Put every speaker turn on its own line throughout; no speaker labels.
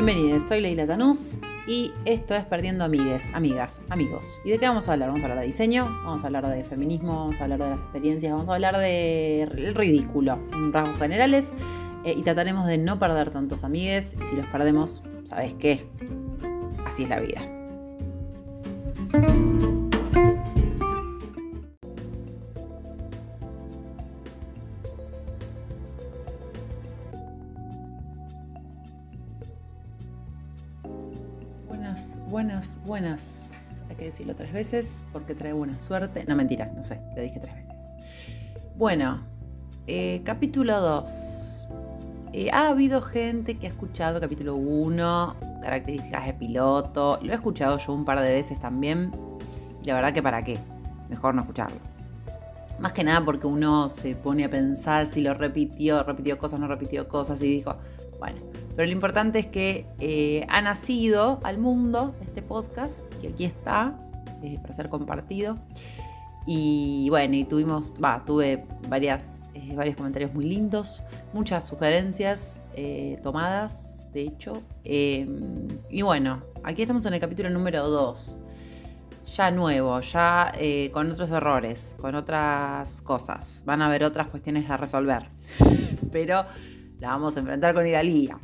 Bienvenidos, soy Leila Tanús y esto es Perdiendo Amigues, Amigas, Amigos. ¿Y de qué vamos a hablar? Vamos a hablar de diseño, vamos a hablar de feminismo, vamos a hablar de las experiencias, vamos a hablar del ridículo en rasgos generales eh, y trataremos de no perder tantos amigues y si los perdemos, ¿sabes qué? Así es la vida. Buenas. Hay que decirlo tres veces porque trae buena suerte. No, mentira, no sé, le dije tres veces. Bueno, eh, capítulo 2. Eh, ha habido gente que ha escuchado capítulo 1, características de piloto. Lo he escuchado yo un par de veces también. Y la verdad que para qué. Mejor no escucharlo. Más que nada porque uno se pone a pensar si lo repitió, repitió cosas, no repitió cosas y dijo, bueno, pero lo importante es que eh, ha nacido al mundo este podcast, que aquí está, eh, para ser compartido. Y bueno, y tuvimos, tuve varias, eh, varios comentarios muy lindos, muchas sugerencias tomadas, de hecho. y bueno, aquí estamos en el capítulo número 2 ya nuevo, ya con otros errores, con otras cosas. Van a haber otras cuestiones a resolver. Pero la vamos a enfrentar con Idalía.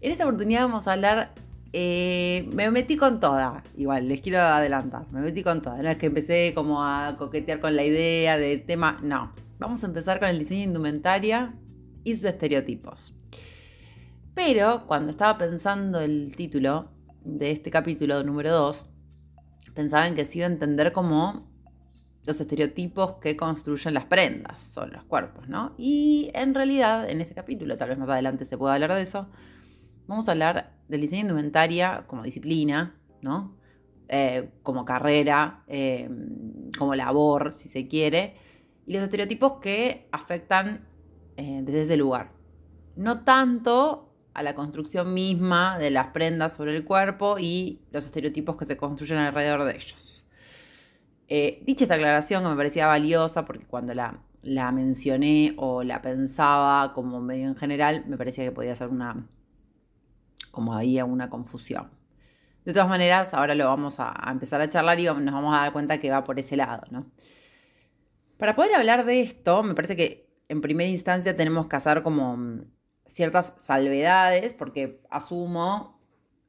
En esta oportunidad vamos a hablar. Eh, me metí con toda, igual, les quiero adelantar. Me metí con toda. No es que empecé como a coquetear con la idea del tema. No. Vamos a empezar con el diseño indumentaria y sus estereotipos. Pero cuando estaba pensando el título de este capítulo número 2, pensaba en que se iba a entender como los estereotipos que construyen las prendas, son los cuerpos, ¿no? Y en realidad, en este capítulo, tal vez más adelante se pueda hablar de eso, vamos a hablar del diseño de indumentaria como disciplina, ¿no? Eh, como carrera, eh, como labor, si se quiere, y los estereotipos que afectan eh, desde ese lugar. No tanto a la construcción misma de las prendas sobre el cuerpo y los estereotipos que se construyen alrededor de ellos. Dicha esta aclaración que me parecía valiosa porque cuando la mencioné o la pensaba como medio en general, me parecía que podía ser una, como había una confusión. De todas maneras, ahora lo vamos a, empezar a charlar y nos vamos a dar cuenta que va por ese lado, ¿no? Para poder hablar de esto, me parece que en primera instancia tenemos que hacer como ciertas salvedades, porque asumo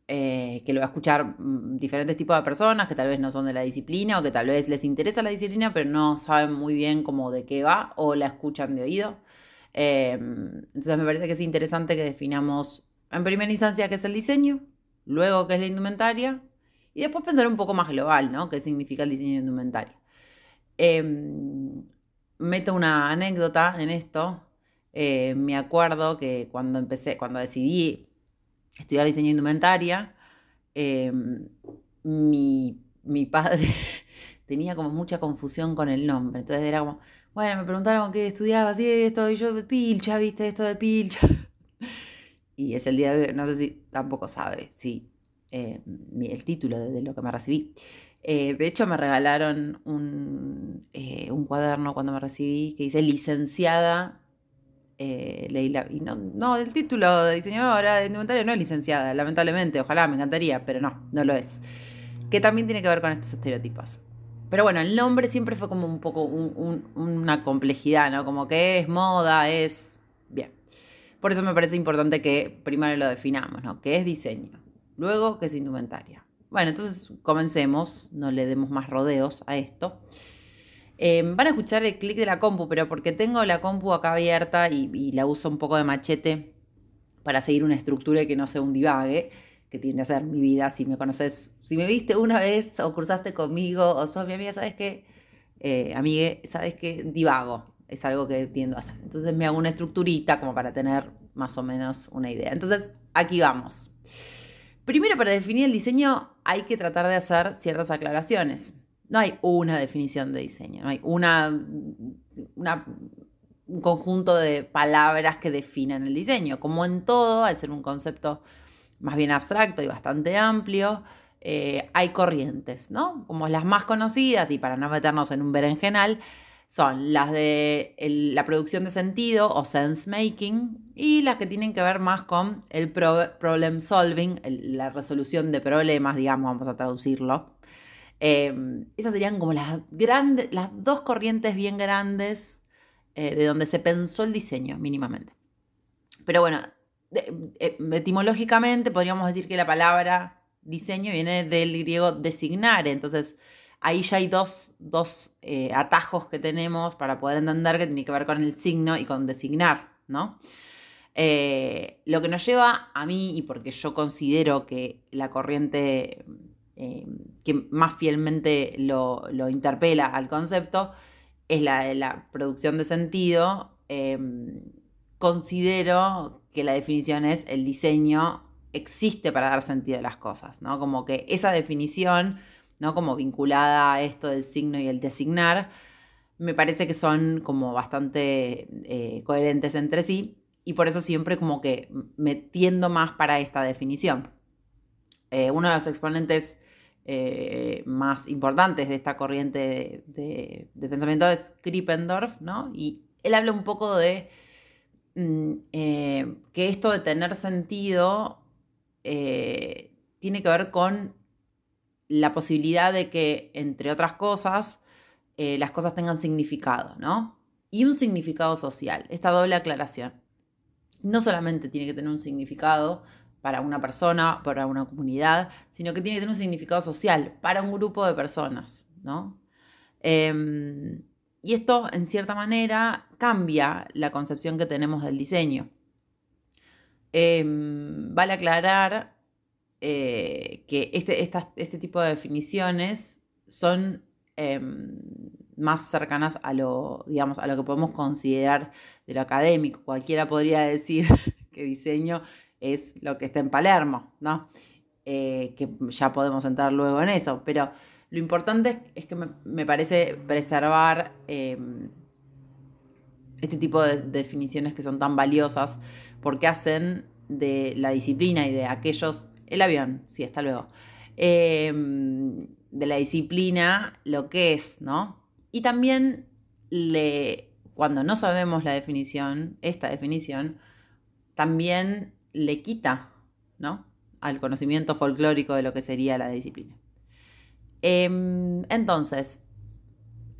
eh, que lo va a escuchar mm, diferentes tipos de personas que tal vez no son de la disciplina o que tal vez les interesa la disciplina pero no saben muy bien cómo de qué va o la escuchan de oído. Em, entonces me parece que es interesante que definamos en primera instancia qué es el diseño, luego qué es la indumentaria y después pensar un poco más global, ¿no? ¿Qué significa el diseño de indumentaria? Em, meto una anécdota en esto. Eh, me acuerdo que cuando empecé, cuando decidí estudiar diseño indumentaria, em, mi, padre tenía como mucha confusión con el nombre. Entonces era como, bueno, me preguntaron qué estudiaba, así esto, y yo, pilcha, viste, esto de pilcha. Y es el día de hoy, no sé si tampoco sabe, sí, em, el título de, lo que me recibí. Eh, de hecho, me regalaron un, eh, un cuaderno cuando me recibí que dice licenciada eh, Leila. Y no, no, el título de diseñadora de indumentaria no es licenciada, lamentablemente. Ojalá, me encantaría, pero no, no lo es. Que también tiene que ver con estos estereotipos. Pero bueno, el nombre siempre fue como un poco una complejidad, ¿no? Como que es moda, es. Bien. Por eso me parece importante que primero lo definamos, ¿no? ¿Qué es diseño? Luego, ¿qué es indumentaria? Bueno, entonces comencemos, no le demos más rodeos a esto. Em, van a escuchar el clic de la compu, pero porque tengo la compu acá abierta y, la uso un poco de machete para seguir una estructura y que no sea un divague, que tiende a ser mi vida. Si me conoces, si me viste una vez o cruzaste conmigo o sos mi amiga, sabes que, eh, amigue, sabes que divago. Es algo que tiendo a hacer. Entonces me hago una estructurita como para tener más o menos una idea. Entonces, aquí vamos. Primero, para definir el diseño hay que tratar de hacer ciertas aclaraciones. No hay una definición de diseño, no hay una, un conjunto de palabras que definan el diseño. Como en todo, al ser un concepto más bien abstracto y bastante amplio, eh, hay corrientes, ¿no? Como las más conocidas, y para no meternos en un berenjenal, son las de la producción de sentido o sense making y las que tienen que ver más con el problem solving, la resolución de problemas, digamos, vamos a traducirlo. Em, esas serían como las, grandes, las dos corrientes bien grandes eh, de donde se pensó el diseño mínimamente. Pero bueno, eh, etimológicamente podríamos decir que la palabra diseño viene del griego designare, entonces ahí ya hay dos, eh, atajos que tenemos para poder entender que tiene que ver con el signo y con designar, ¿no? Eh, lo que nos lleva a mí, y porque yo considero que la corriente eh, que más fielmente lo, interpela al concepto, es la de la producción de sentido, considero que la definición es el diseño existe para dar sentido a las cosas, ¿no? Como que esa definición ¿no? Como vinculada a esto del signo y el designar, me parece que son como bastante eh, coherentes entre sí y por eso siempre como que me tiendo más para esta definición. Eh, uno de los exponentes eh, más importantes de esta corriente de, pensamiento es Krippendorf, ¿no? Y él habla un poco de mm, que esto de tener sentido tiene que ver con la posibilidad de que, entre otras cosas, eh, las cosas tengan significado, ¿no? Y un significado social, esta doble aclaración. No solamente tiene que tener un significado para una persona, para una comunidad, sino que tiene que tener un significado social para un grupo de personas, ¿no? Em, y esto, en cierta manera, cambia la concepción que tenemos del diseño. Em, vale aclarar eh, que este, este tipo de definiciones son em, más cercanas a lo, digamos, a lo que podemos considerar de lo académico. Cualquiera podría decir que diseño es lo que está en Palermo, ¿no? Eh, que ya podemos entrar luego en eso, pero lo importante es, que me, parece preservar em, este tipo de definiciones que son tan valiosas porque hacen de la disciplina y de aquellos el avión, sí, hasta luego. Em, de la disciplina, lo que es, ¿no? Y también le, cuando no sabemos la definición, esta definición, también le quita, ¿no? Al conocimiento folclórico de lo que sería la disciplina. Em, entonces,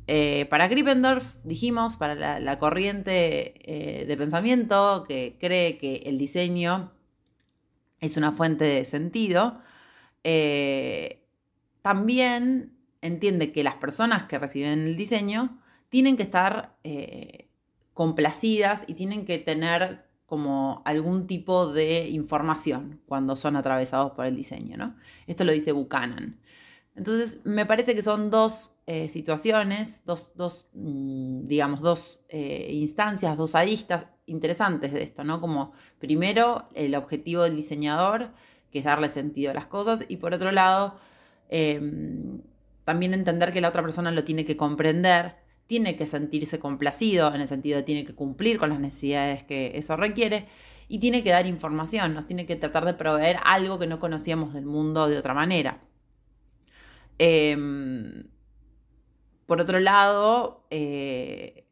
eh, para Krippendorf, dijimos, para la, corriente eh, de pensamiento que cree que el diseño es una fuente de sentido, eh, también entiende que las personas que reciben el diseño tienen que estar eh, complacidas y tienen que tener como algún tipo de información cuando son atravesados por el diseño. ¿no? Esto lo dice Buchanan. Entonces, me parece que son dos eh, situaciones, dos, mm, digamos, dos instancias, dos aristas interesantes de esto, ¿no? Como primero el objetivo del diseñador, que es darle sentido a las cosas, y por otro lado, em, también entender que la otra persona lo tiene que comprender, tiene que sentirse complacido, en el sentido de tiene que cumplir con las necesidades que eso requiere, y tiene que dar información, nos tiene que tratar de proveer algo que no conocíamos del mundo de otra manera. Em, por otro lado, eh,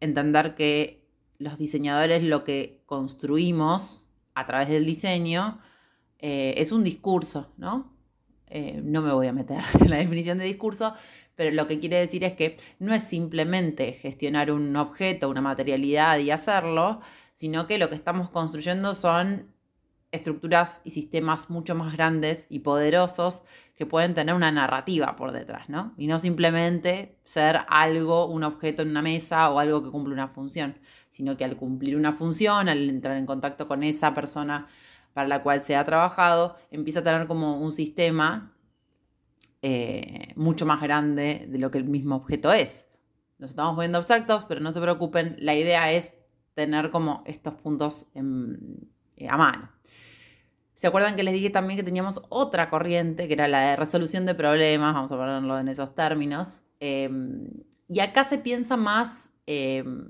entender que los diseñadores lo que construimos a través del diseño eh, es un discurso, ¿no? Eh, no me voy a meter en la definición de discurso, pero lo que quiere decir es que no es simplemente gestionar un objeto, una materialidad y hacerlo, sino que lo que estamos construyendo son estructuras y sistemas mucho más grandes y poderosos que pueden tener una narrativa por detrás, ¿no? Y no simplemente ser algo, un objeto en una mesa o algo que cumple una función sino que al cumplir una función, al entrar en contacto con esa persona para la cual se ha trabajado, empieza a tener como un sistema eh, mucho más grande de lo que el mismo objeto es. Nos estamos poniendo abstractos, pero no se preocupen, la idea es tener como estos puntos eh, a mano. ¿Se acuerdan que les dije también que teníamos otra corriente, que era la de resolución de problemas, vamos a ponerlo en esos términos? Em, y acá se piensa más em,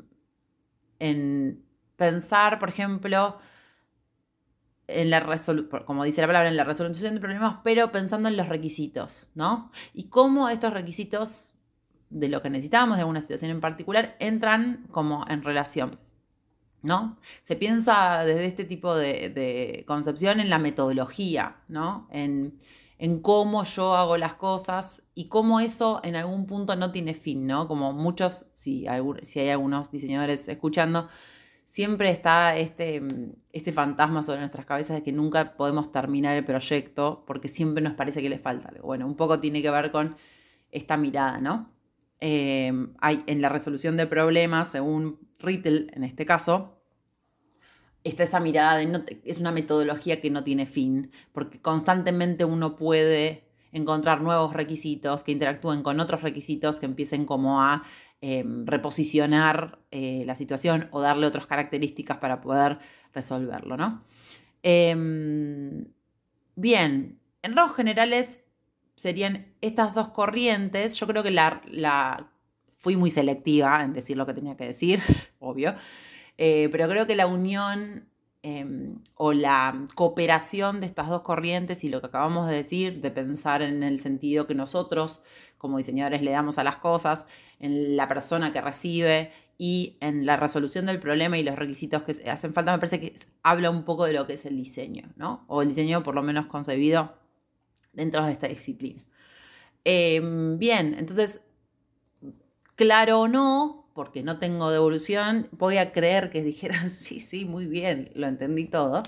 en pensar, por ejemplo, en la como dice la palabra, en la resolución de problemas, pero pensando en los requisitos, ¿no? Y cómo estos requisitos de lo que necesitamos, de alguna situación en particular, entran como en relación. ¿No? Se piensa desde este tipo de, concepción en la metodología, ¿no? En, cómo yo hago las cosas y cómo eso en algún punto no tiene fin, ¿no? Como muchos, si si hay algunos diseñadores escuchando, siempre está este, este fantasma sobre nuestras cabezas de que nunca podemos terminar el proyecto porque siempre nos parece que le falta algo. Bueno, un poco tiene que ver con esta mirada, ¿no? Eh, hay, en la resolución de problemas, según Rittel en este caso, está esa mirada de es una metodología que no tiene fin, porque constantemente uno puede encontrar nuevos requisitos que interactúen con otros requisitos que empiecen como a Em, reposicionar eh, la situación o darle otras características para poder resolverlo, ¿no? Em, bien, en rasgos generales serían estas dos corrientes. Yo creo que la, la fui muy selectiva en decir lo que tenía que decir, obvio, eh, pero creo que la unión em, o la cooperación de estas dos corrientes y lo que acabamos de decir, de pensar en el sentido que nosotros como diseñadores le damos a las cosas, en la persona que recibe y en la resolución del problema y los requisitos que hacen falta, me parece que habla un poco de lo que es el diseño, ¿no? O el diseño por lo menos concebido dentro de esta disciplina. Em, bien, entonces, claro o no, porque no tengo devolución, voy a creer que dijeran, sí, sí, muy bien, lo entendí todo.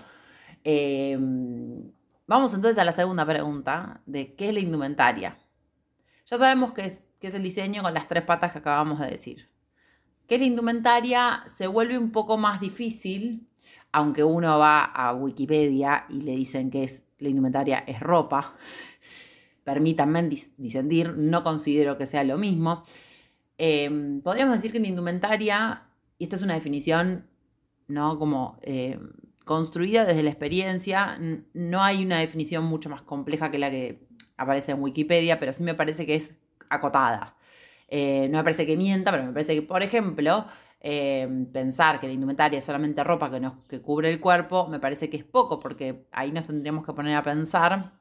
Em, vamos entonces a la segunda pregunta de qué es la indumentaria. Ya sabemos que es, es el diseño con las tres patas que acabamos de decir. Que la indumentaria se vuelve un poco más difícil, aunque uno va a Wikipedia y le dicen que es, la indumentaria es ropa. Permítanme disentir, no considero que sea lo mismo. Em, podríamos decir que la indumentaria, y esta es una definición, ¿no? Como eh, construida desde la experiencia, no hay una definición mucho más compleja que la que aparece en Wikipedia, pero sí me parece que es acotada. Eh, no me parece que mienta, pero me parece que, por ejemplo, eh, pensar que la indumentaria es solamente ropa que, nos, que cubre el cuerpo, me parece que es poco, porque ahí nos tendríamos que poner a pensar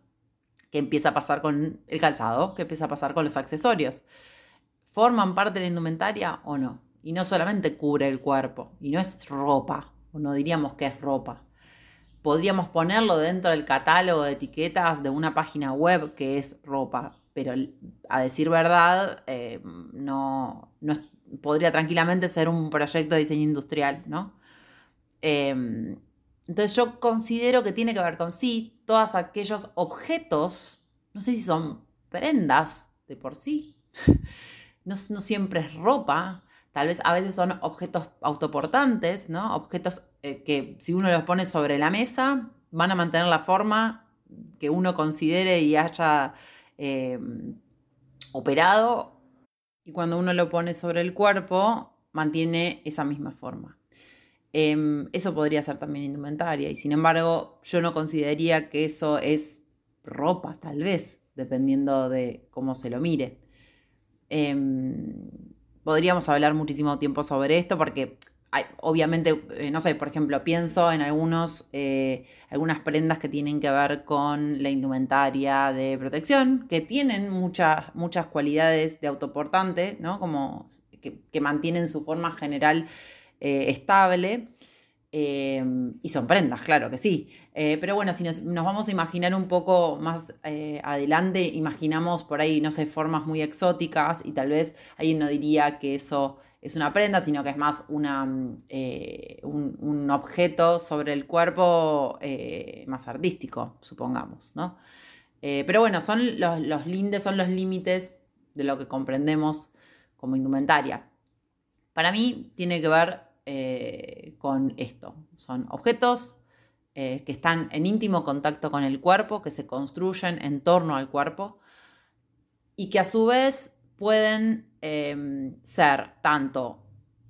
qué empieza a pasar con el calzado, qué empieza a pasar con los accesorios. ¿Forman parte de la indumentaria o no? Y no solamente cubre el cuerpo, y no es ropa, o no diríamos que es ropa podríamos ponerlo dentro del catálogo de etiquetas de una página web que es ropa, pero a decir verdad, eh, no, podría tranquilamente ser un proyecto de diseño industrial, ¿no? Em, entonces yo considero que tiene que ver con sí todos aquellos objetos, no sé si son prendas de por sí, no, siempre es ropa, tal vez a veces son objetos autoportantes, ¿no? Objetos eh, que si uno los pone sobre la mesa, van a mantener la forma que uno considere y haya em, operado. Y cuando uno lo pone sobre el cuerpo, mantiene esa misma forma. Em, eso podría ser también indumentaria. Y sin embargo, yo no consideraría que eso es ropa, tal vez, dependiendo de cómo se lo mire. Em, podríamos hablar muchísimo tiempo sobre esto porque obviamente, eh, no sé, por ejemplo, pienso en algunos, eh, algunas prendas que tienen que ver con la indumentaria de protección, que tienen muchas, muchas cualidades de autoportante, ¿no? Como que, mantienen su forma general eh, estable. Y son prendas, claro que sí. pero bueno, si nos, vamos a imaginar un poco más adelante, imaginamos por ahí, no sé, formas muy exóticas y tal vez alguien no diría que eso es una prenda, sino que es más una, mm, eh, un, objeto sobre el cuerpo eh, más artístico, supongamos, ¿no? Eh, pero bueno, son los, lindes, son los límites de lo que comprendemos como indumentaria. Para mí tiene que ver con esto. Son objetos que están en íntimo contacto con el cuerpo, que se construyen en torno al cuerpo y que a su vez pueden em, ser tanto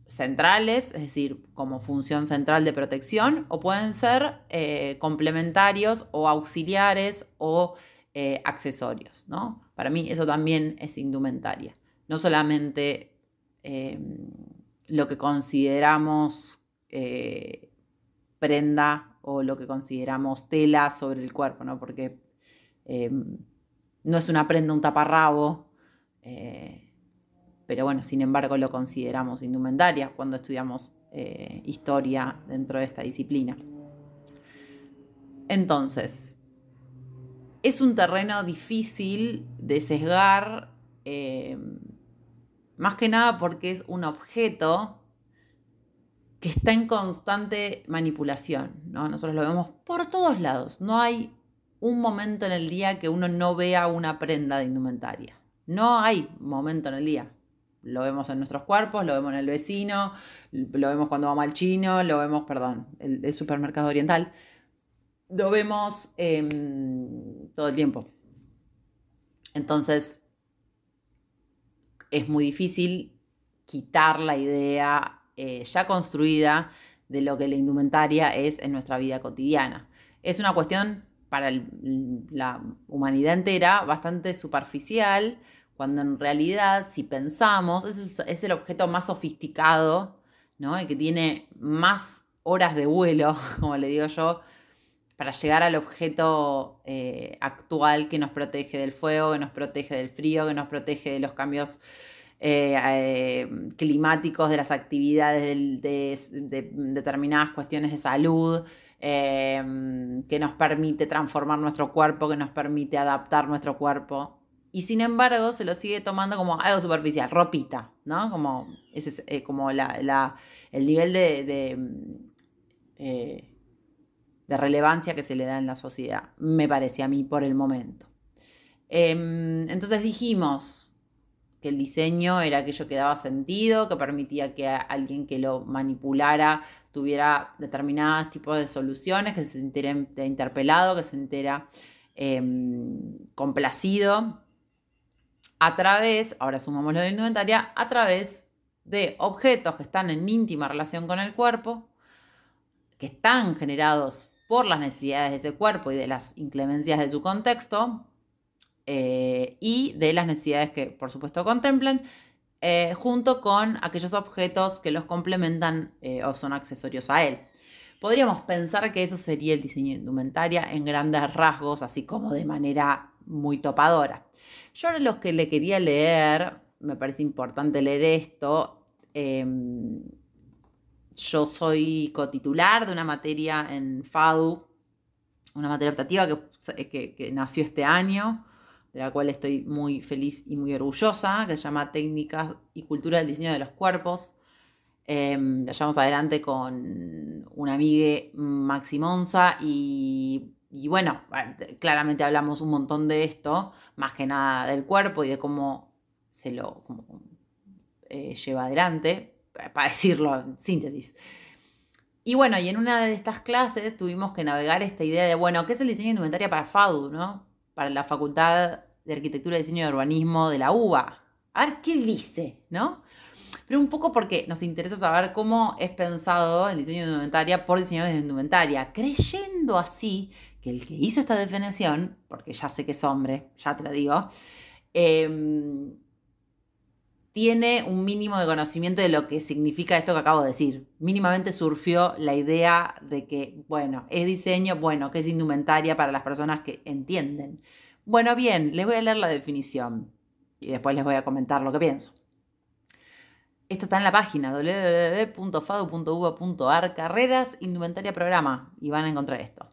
centrales, es decir, como función central de protección, o pueden ser eh, complementarios o auxiliares o eh, accesorios. ¿no? Para mí eso también es indumentaria. No solamente em, lo que consideramos eh, prenda o lo que consideramos tela sobre el cuerpo, ¿no? porque em, no es una prenda un taparrabo, eh, pero bueno, sin embargo lo consideramos indumentaria cuando estudiamos eh, historia dentro de esta disciplina. Entonces, es un terreno difícil de sesgar, eh, más que nada porque es un objeto que está en constante manipulación. ¿no? Nosotros lo vemos por todos lados. No hay un momento en el día que uno no vea una prenda de indumentaria. No hay momento en el día. Lo vemos en nuestros cuerpos, lo vemos en el vecino, lo vemos cuando vamos al chino, lo vemos, perdón, el, supermercado oriental. Lo vemos em, todo el tiempo. Entonces, es muy difícil quitar la idea eh, ya construida de lo que la indumentaria es en nuestra vida cotidiana. Es una cuestión para la humanidad entera bastante superficial, cuando en realidad, si pensamos, es, el objeto más sofisticado, ¿no? el que tiene más horas de vuelo, como le digo yo, para llegar al objeto eh, actual que nos protege del fuego, que nos protege del frío, que nos protege de los cambios eh, eh, climáticos, de las actividades de, determinadas cuestiones de salud, que nos permite transformar nuestro cuerpo, que nos permite adaptar nuestro cuerpo. Y sin embargo, se lo sigue tomando como algo superficial, ropita, ¿no? Como, ese es como el nivel de, de relevancia que se le da en la sociedad, me parece a mí por el momento. Em, entonces dijimos, que el diseño era aquello que daba sentido, que permitía que alguien que lo manipulara tuviera determinados tipos de soluciones, que se sintiera interpelado, que se sintiera em, complacido, a través, ahora sumamos lo de indumentaria, a través de objetos que están en íntima relación con el cuerpo, que están generados por las necesidades de ese cuerpo y de las inclemencias de su contexto, eh, y de las necesidades que por supuesto contemplan, eh, junto con aquellos objetos que los complementan eh, o son accesorios a él. Podríamos pensar que eso sería el diseño de indumentaria en grandes rasgos, así como de manera muy topadora. Yo ahora lo que le quería leer, me parece importante leer esto, yo soy cotitular de una materia en FADU, una materia optativa que nació este año, de la cual estoy muy feliz y muy orgullosa, que se llama Técnicas y Cultura del Diseño de los Cuerpos. Em, la llevamos adelante con una amiga Maxi Monza y, bueno, claramente hablamos un montón de esto, más que nada del cuerpo y de cómo se lo eh, lleva adelante, para decirlo en síntesis. Y bueno, y en una de estas clases tuvimos que navegar esta idea de, bueno, ¿qué es el diseño de indumentaria para FADU, no? para la Facultad de Arquitectura, Diseño y Urbanismo de la UBA. A ver qué dice, ¿no? Pero un poco porque nos interesa saber cómo es pensado el diseño de indumentaria por diseñadores de indumentaria, creyendo así que el que hizo esta definición, porque ya sé que es hombre, ya te lo digo, em, tiene un mínimo de conocimiento de lo que significa esto que acabo de decir. Mínimamente surgió la idea de que, bueno, es diseño, bueno, que es indumentaria para las personas que entienden. Bueno, bien, les voy a leer la definición y después les voy a comentar lo que pienso. Esto está en la página www.fadu.uva.ar, carreras, indumentaria, programa, y van a encontrar esto.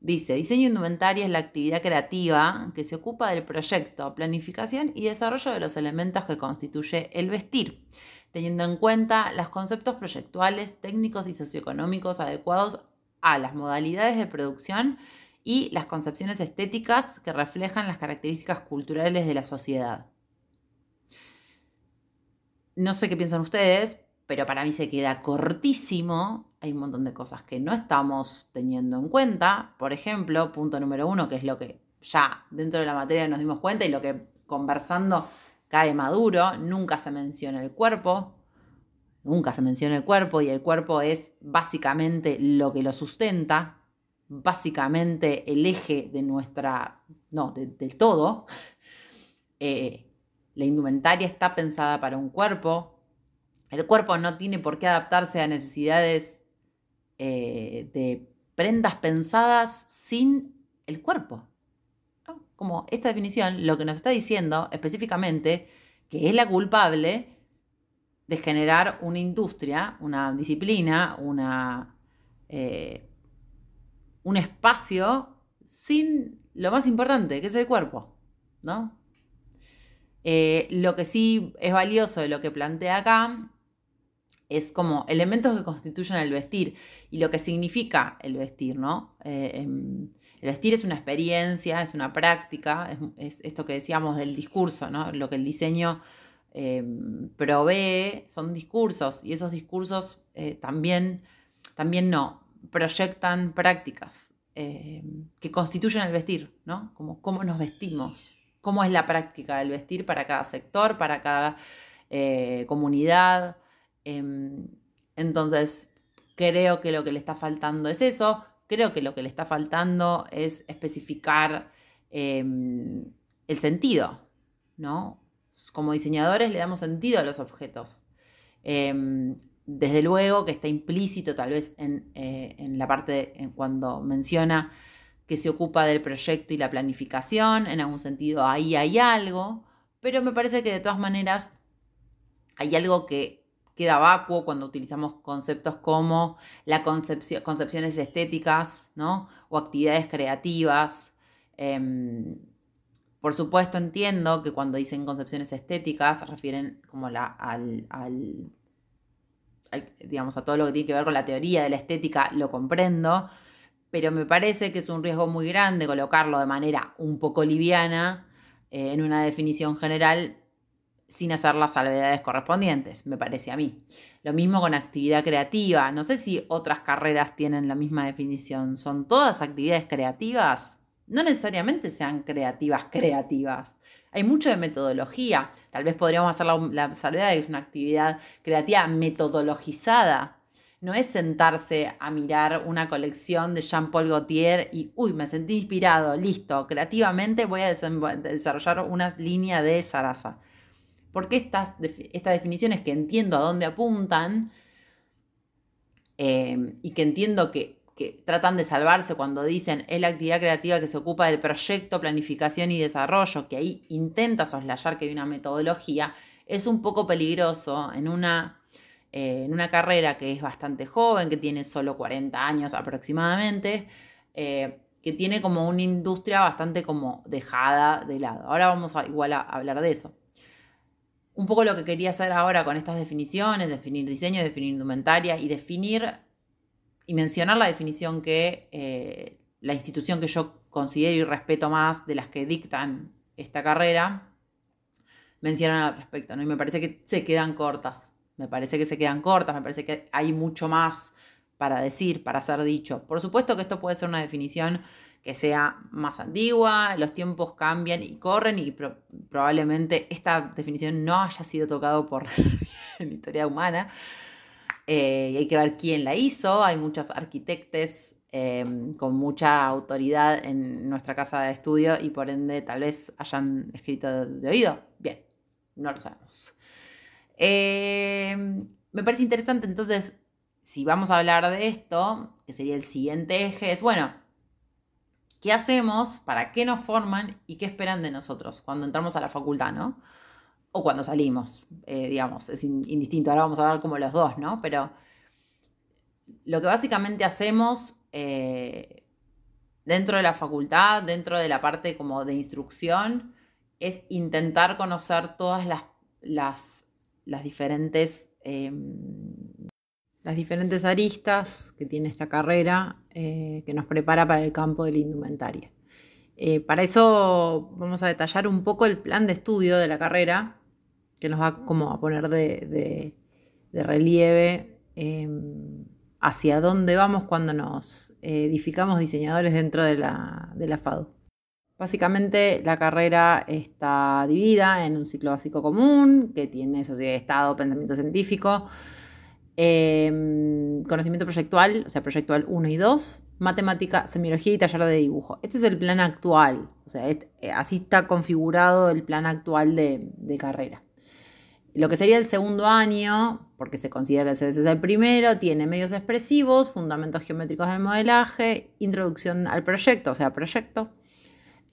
Dice, diseño indumentaria es la actividad creativa que se ocupa del proyecto, planificación y desarrollo de los elementos que constituye el vestir, teniendo en cuenta los conceptos proyectuales, técnicos y socioeconómicos adecuados a las modalidades de producción y las concepciones estéticas que reflejan las características culturales de la sociedad. No sé qué piensan ustedes, pero para mí se queda cortísimo. Hay un montón de cosas que no estamos teniendo en cuenta. Por ejemplo, punto número uno, que es lo que ya dentro de la materia nos dimos cuenta y lo que conversando cae maduro, nunca se menciona el cuerpo. Nunca se menciona el cuerpo y el cuerpo es básicamente lo que lo sustenta, básicamente el eje de nuestra, no, del todo. Eh, la indumentaria está pensada para un cuerpo, el cuerpo no tiene por qué adaptarse a necesidades eh, de prendas pensadas sin el cuerpo. Como esta definición lo que nos está diciendo específicamente que es la culpable de generar una industria, una disciplina, una, eh, un espacio sin lo más importante, que es el cuerpo, ¿no? Eh, lo que sí es valioso de lo que plantea acá es como elementos que constituyen el vestir y lo que significa el vestir, ¿no? Eh, em, el vestir es una experiencia, es una práctica, es, esto que decíamos del discurso, ¿no? Lo que el diseño em, provee son discursos y esos discursos eh, también, también no, proyectan prácticas em, que constituyen el vestir, ¿no? Como cómo nos vestimos, cómo es la práctica del vestir para cada sector, para cada eh, comunidad. Em, entonces, creo que lo que le está faltando es eso. Creo que lo que le está faltando es especificar em, el sentido, ¿no? Como diseñadores le damos sentido a los objetos. Em, desde luego que está implícito tal vez en, eh, la parte cuando menciona que se ocupa del proyecto y la planificación, en algún sentido ahí hay algo, pero me parece que de todas maneras hay algo que queda vacuo cuando utilizamos conceptos como la concepciones estéticas ¿no? o actividades creativas. Em, por supuesto entiendo que cuando dicen concepciones estéticas se refieren como la, al, digamos, a todo lo que tiene que ver con la teoría de la estética, lo comprendo, pero me parece que es un riesgo muy grande colocarlo de manera un poco liviana eh, en una definición general sin hacer las salvedades correspondientes, me parece a mí. Lo mismo con actividad creativa. No sé si otras carreras tienen la misma definición. ¿Son todas actividades creativas? No necesariamente sean creativas, creativas. Hay mucho de metodología. Tal vez podríamos hacer la, salvedad de que es una actividad creativa metodologizada. No es sentarse a mirar una colección de Jean-Paul Gaultier y, uy, me sentí inspirado, listo, creativamente voy a desarrollar una línea de Sarasa porque estas, estas definiciones que entiendo a dónde apuntan eh, y que entiendo que, tratan de salvarse cuando dicen es la actividad creativa que se ocupa del proyecto, planificación y desarrollo, que ahí intenta soslayar que hay una metodología, es un poco peligroso en una, eh, en una carrera que es bastante joven, que tiene solo 40 años aproximadamente, eh, que tiene como una industria bastante como dejada de lado. Ahora vamos a igual a hablar de eso un poco lo que quería hacer ahora con estas definiciones, definir diseño, definir indumentaria y definir y mencionar la definición que eh, la institución que yo considero y respeto más de las que dictan esta carrera mencionan al respecto, ¿no? Y me parece que se quedan cortas, me parece que se quedan cortas, me parece que hay mucho más para decir, para ser dicho. Por supuesto que esto puede ser una definición que sea más antigua, los tiempos cambian y corren y probablemente esta definición no haya sido tocado por la historia humana. Eh, y hay que ver quién la hizo. Hay muchos arquitectos eh, con mucha autoridad en nuestra casa de estudio y por ende tal vez hayan escrito de, oído. Bien, no lo sabemos. Eh, me parece interesante entonces, si vamos a hablar de esto, que sería el siguiente eje, es bueno, ¿Qué hacemos? ¿Para qué nos forman? ¿Y qué esperan de nosotros cuando entramos a la facultad, ¿no? O cuando salimos, eh, digamos, es indistinto. Ahora vamos a ver como los dos, ¿no? Pero lo que básicamente hacemos eh, dentro de la facultad, dentro de la parte como de instrucción, es intentar conocer todas las, las diferentes em, las diferentes aristas que tiene esta carrera eh, que nos prepara para el campo de la indumentaria. Eh, para eso vamos a detallar un poco el plan de estudio de la carrera, que nos va como a poner de, relieve em, hacia dónde vamos cuando nos edificamos diseñadores dentro de la, de la FADO. Básicamente la carrera está dividida en un ciclo básico común que tiene sociedad de Estado, pensamiento científico, Em, conocimiento proyectual, o sea, proyectual 1 y 2, matemática, semiología y taller de dibujo. Este es el plan actual, o sea, eh, así está configurado el plan actual de, carrera. Lo que sería el segundo año, porque se considera que ese es el primero, tiene medios expresivos, fundamentos geométricos del modelaje, introducción al proyecto, o sea, proyecto,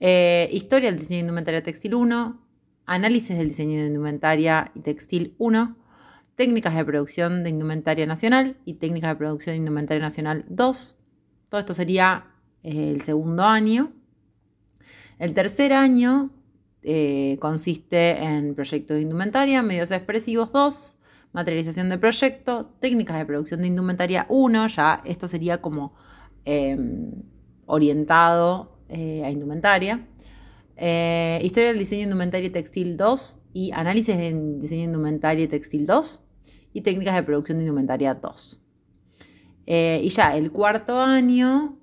eh, historia del diseño de indumentaria textil 1, análisis del diseño de indumentaria y textil 1, técnicas de producción de indumentaria nacional y técnicas de producción de indumentaria nacional 2. Todo esto sería eh, el segundo año. El tercer año eh, consiste en proyecto de indumentaria, medios expresivos 2, materialización de proyecto, técnicas de producción de indumentaria 1, ya esto sería como em, orientado eh, a indumentaria. Historia del diseño indumentario y textil 2 y análisis de diseño indumentario y textil 2 y técnicas de producción de indumentaria 2. Eh, y ya el cuarto año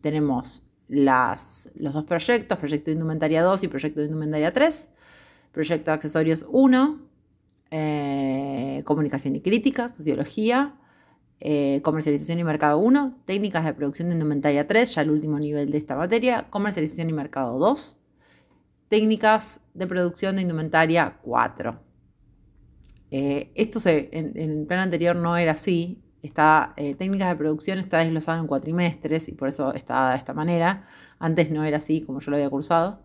tenemos las, los dos proyectos, proyecto de indumentaria 2 y proyecto de indumentaria 3, proyecto de accesorios 1, comunicación y crítica, sociología, eh, comercialización y mercado 1, técnicas de producción de indumentaria 3, ya el último nivel de esta materia, comercialización y mercado 2, técnicas de producción de indumentaria 4. Eh, esto en, el plan anterior no era así, está, eh, técnicas de producción está desglosado en cuatrimestres y por eso está de esta manera. Antes no era así como yo lo había cursado,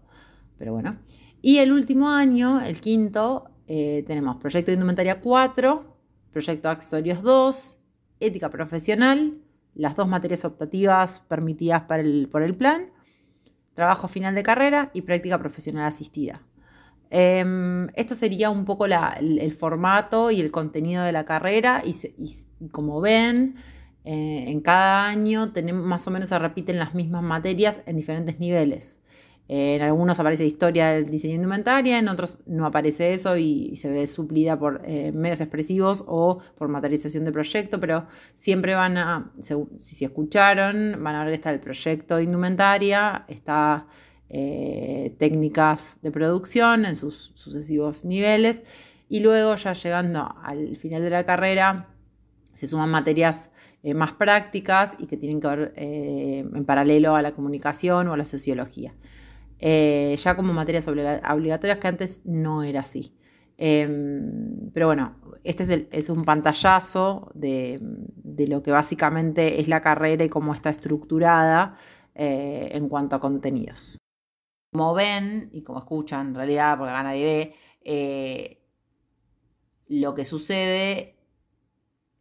pero bueno. Y el último año, el quinto, tenemos proyecto de indumentaria 4, proyecto de accesorios 2, ética profesional, las dos materias optativas permitidas por el plan, trabajo final de carrera y práctica profesional asistida. Em, esto sería un poco el, formato y el contenido de la carrera y, como ven, eh, en cada año tenemos, más o menos se repiten las mismas materias en diferentes niveles. En algunos aparece historia del diseño indumentaria, en otros no aparece eso y, se ve suplida por eh, medios expresivos o por materialización de proyecto, pero siempre van a, si se escucharon, van a ver que está el proyecto de indumentaria, está eh, técnicas de producción en sus sucesivos niveles y luego ya llegando al final de la carrera se suman materias eh, más prácticas y que tienen que ver en paralelo a la comunicación o a la sociología. Eh, ya como materias obligatorias que antes no era así. Em, pero bueno, este es, un pantallazo de, lo que básicamente es la carrera y cómo está estructurada eh, en cuanto a contenidos. Como ven y como escuchan en realidad, porque acá nadie ve, eh, lo que sucede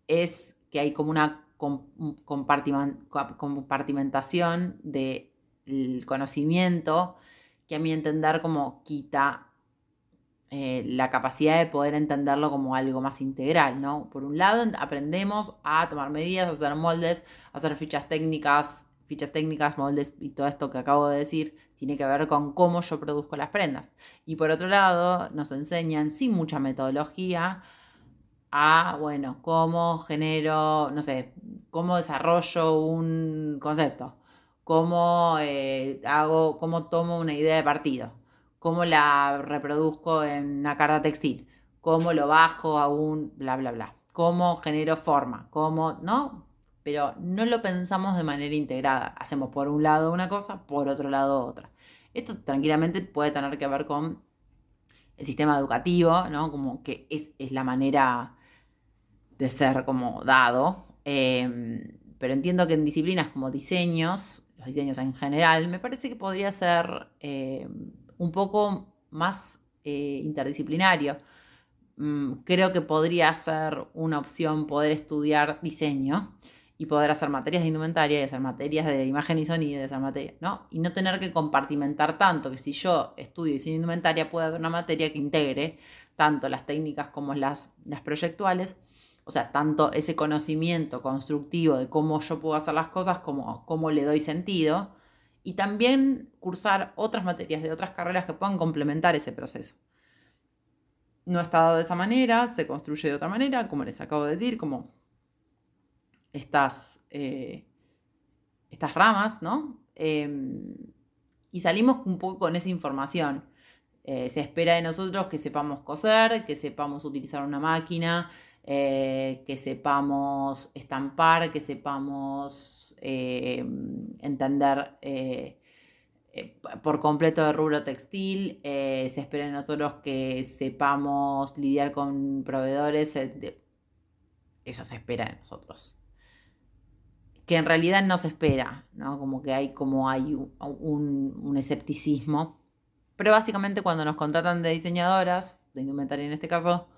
es que hay como una compartimentación del conocimiento que a mi entender como quita eh, la capacidad de poder entenderlo como algo más integral, ¿no? Por un lado, aprendemos a tomar medidas, a hacer moldes, a hacer fichas técnicas, fichas técnicas, moldes y todo esto que acabo de decir tiene que ver con cómo yo produzco las prendas. Y por otro lado, nos enseñan sin mucha metodología a, bueno, cómo genero, no sé, cómo desarrollo un concepto cómo eh, hago, cómo tomo una idea de partido, cómo la reproduzco en una carta textil, cómo lo bajo a un bla bla bla, cómo genero forma, cómo, ¿no? Pero no lo pensamos de manera integrada. Hacemos por un lado una cosa, por otro lado otra. Esto tranquilamente puede tener que ver con el sistema educativo, ¿no? Como que es, la manera de ser como dado. Em, pero entiendo que en disciplinas como diseños los diseños en general, me parece que podría ser eh, un poco más eh, interdisciplinario. Mm, creo que podría ser una opción poder estudiar diseño y poder hacer materias de indumentaria y hacer materias de imagen y sonido y hacer materias, ¿no? Y no tener que compartimentar tanto, que si yo estudio diseño indumentaria puede haber una materia que integre tanto las técnicas como las, las proyectuales o sea, tanto ese conocimiento constructivo de cómo yo puedo hacer las cosas como cómo le doy sentido. Y también cursar otras materias de otras carreras que puedan complementar ese proceso. No está dado de esa manera, se construye de otra manera, como les acabo de decir, como estas, eh, estas ramas, ¿no? Em, y salimos un poco con esa información. Eh, se espera de nosotros que sepamos coser, que sepamos utilizar una máquina, eh, que sepamos estampar, que sepamos eh, entender por completo el rubro textil, se espera en nosotros que sepamos lidiar con proveedores, eso se espera de nosotros. Que en realidad no se espera, ¿no? Como que hay, como hay un, un escepticismo Pero básicamente cuando nos contratan de diseñadoras, de indumentaria en este caso,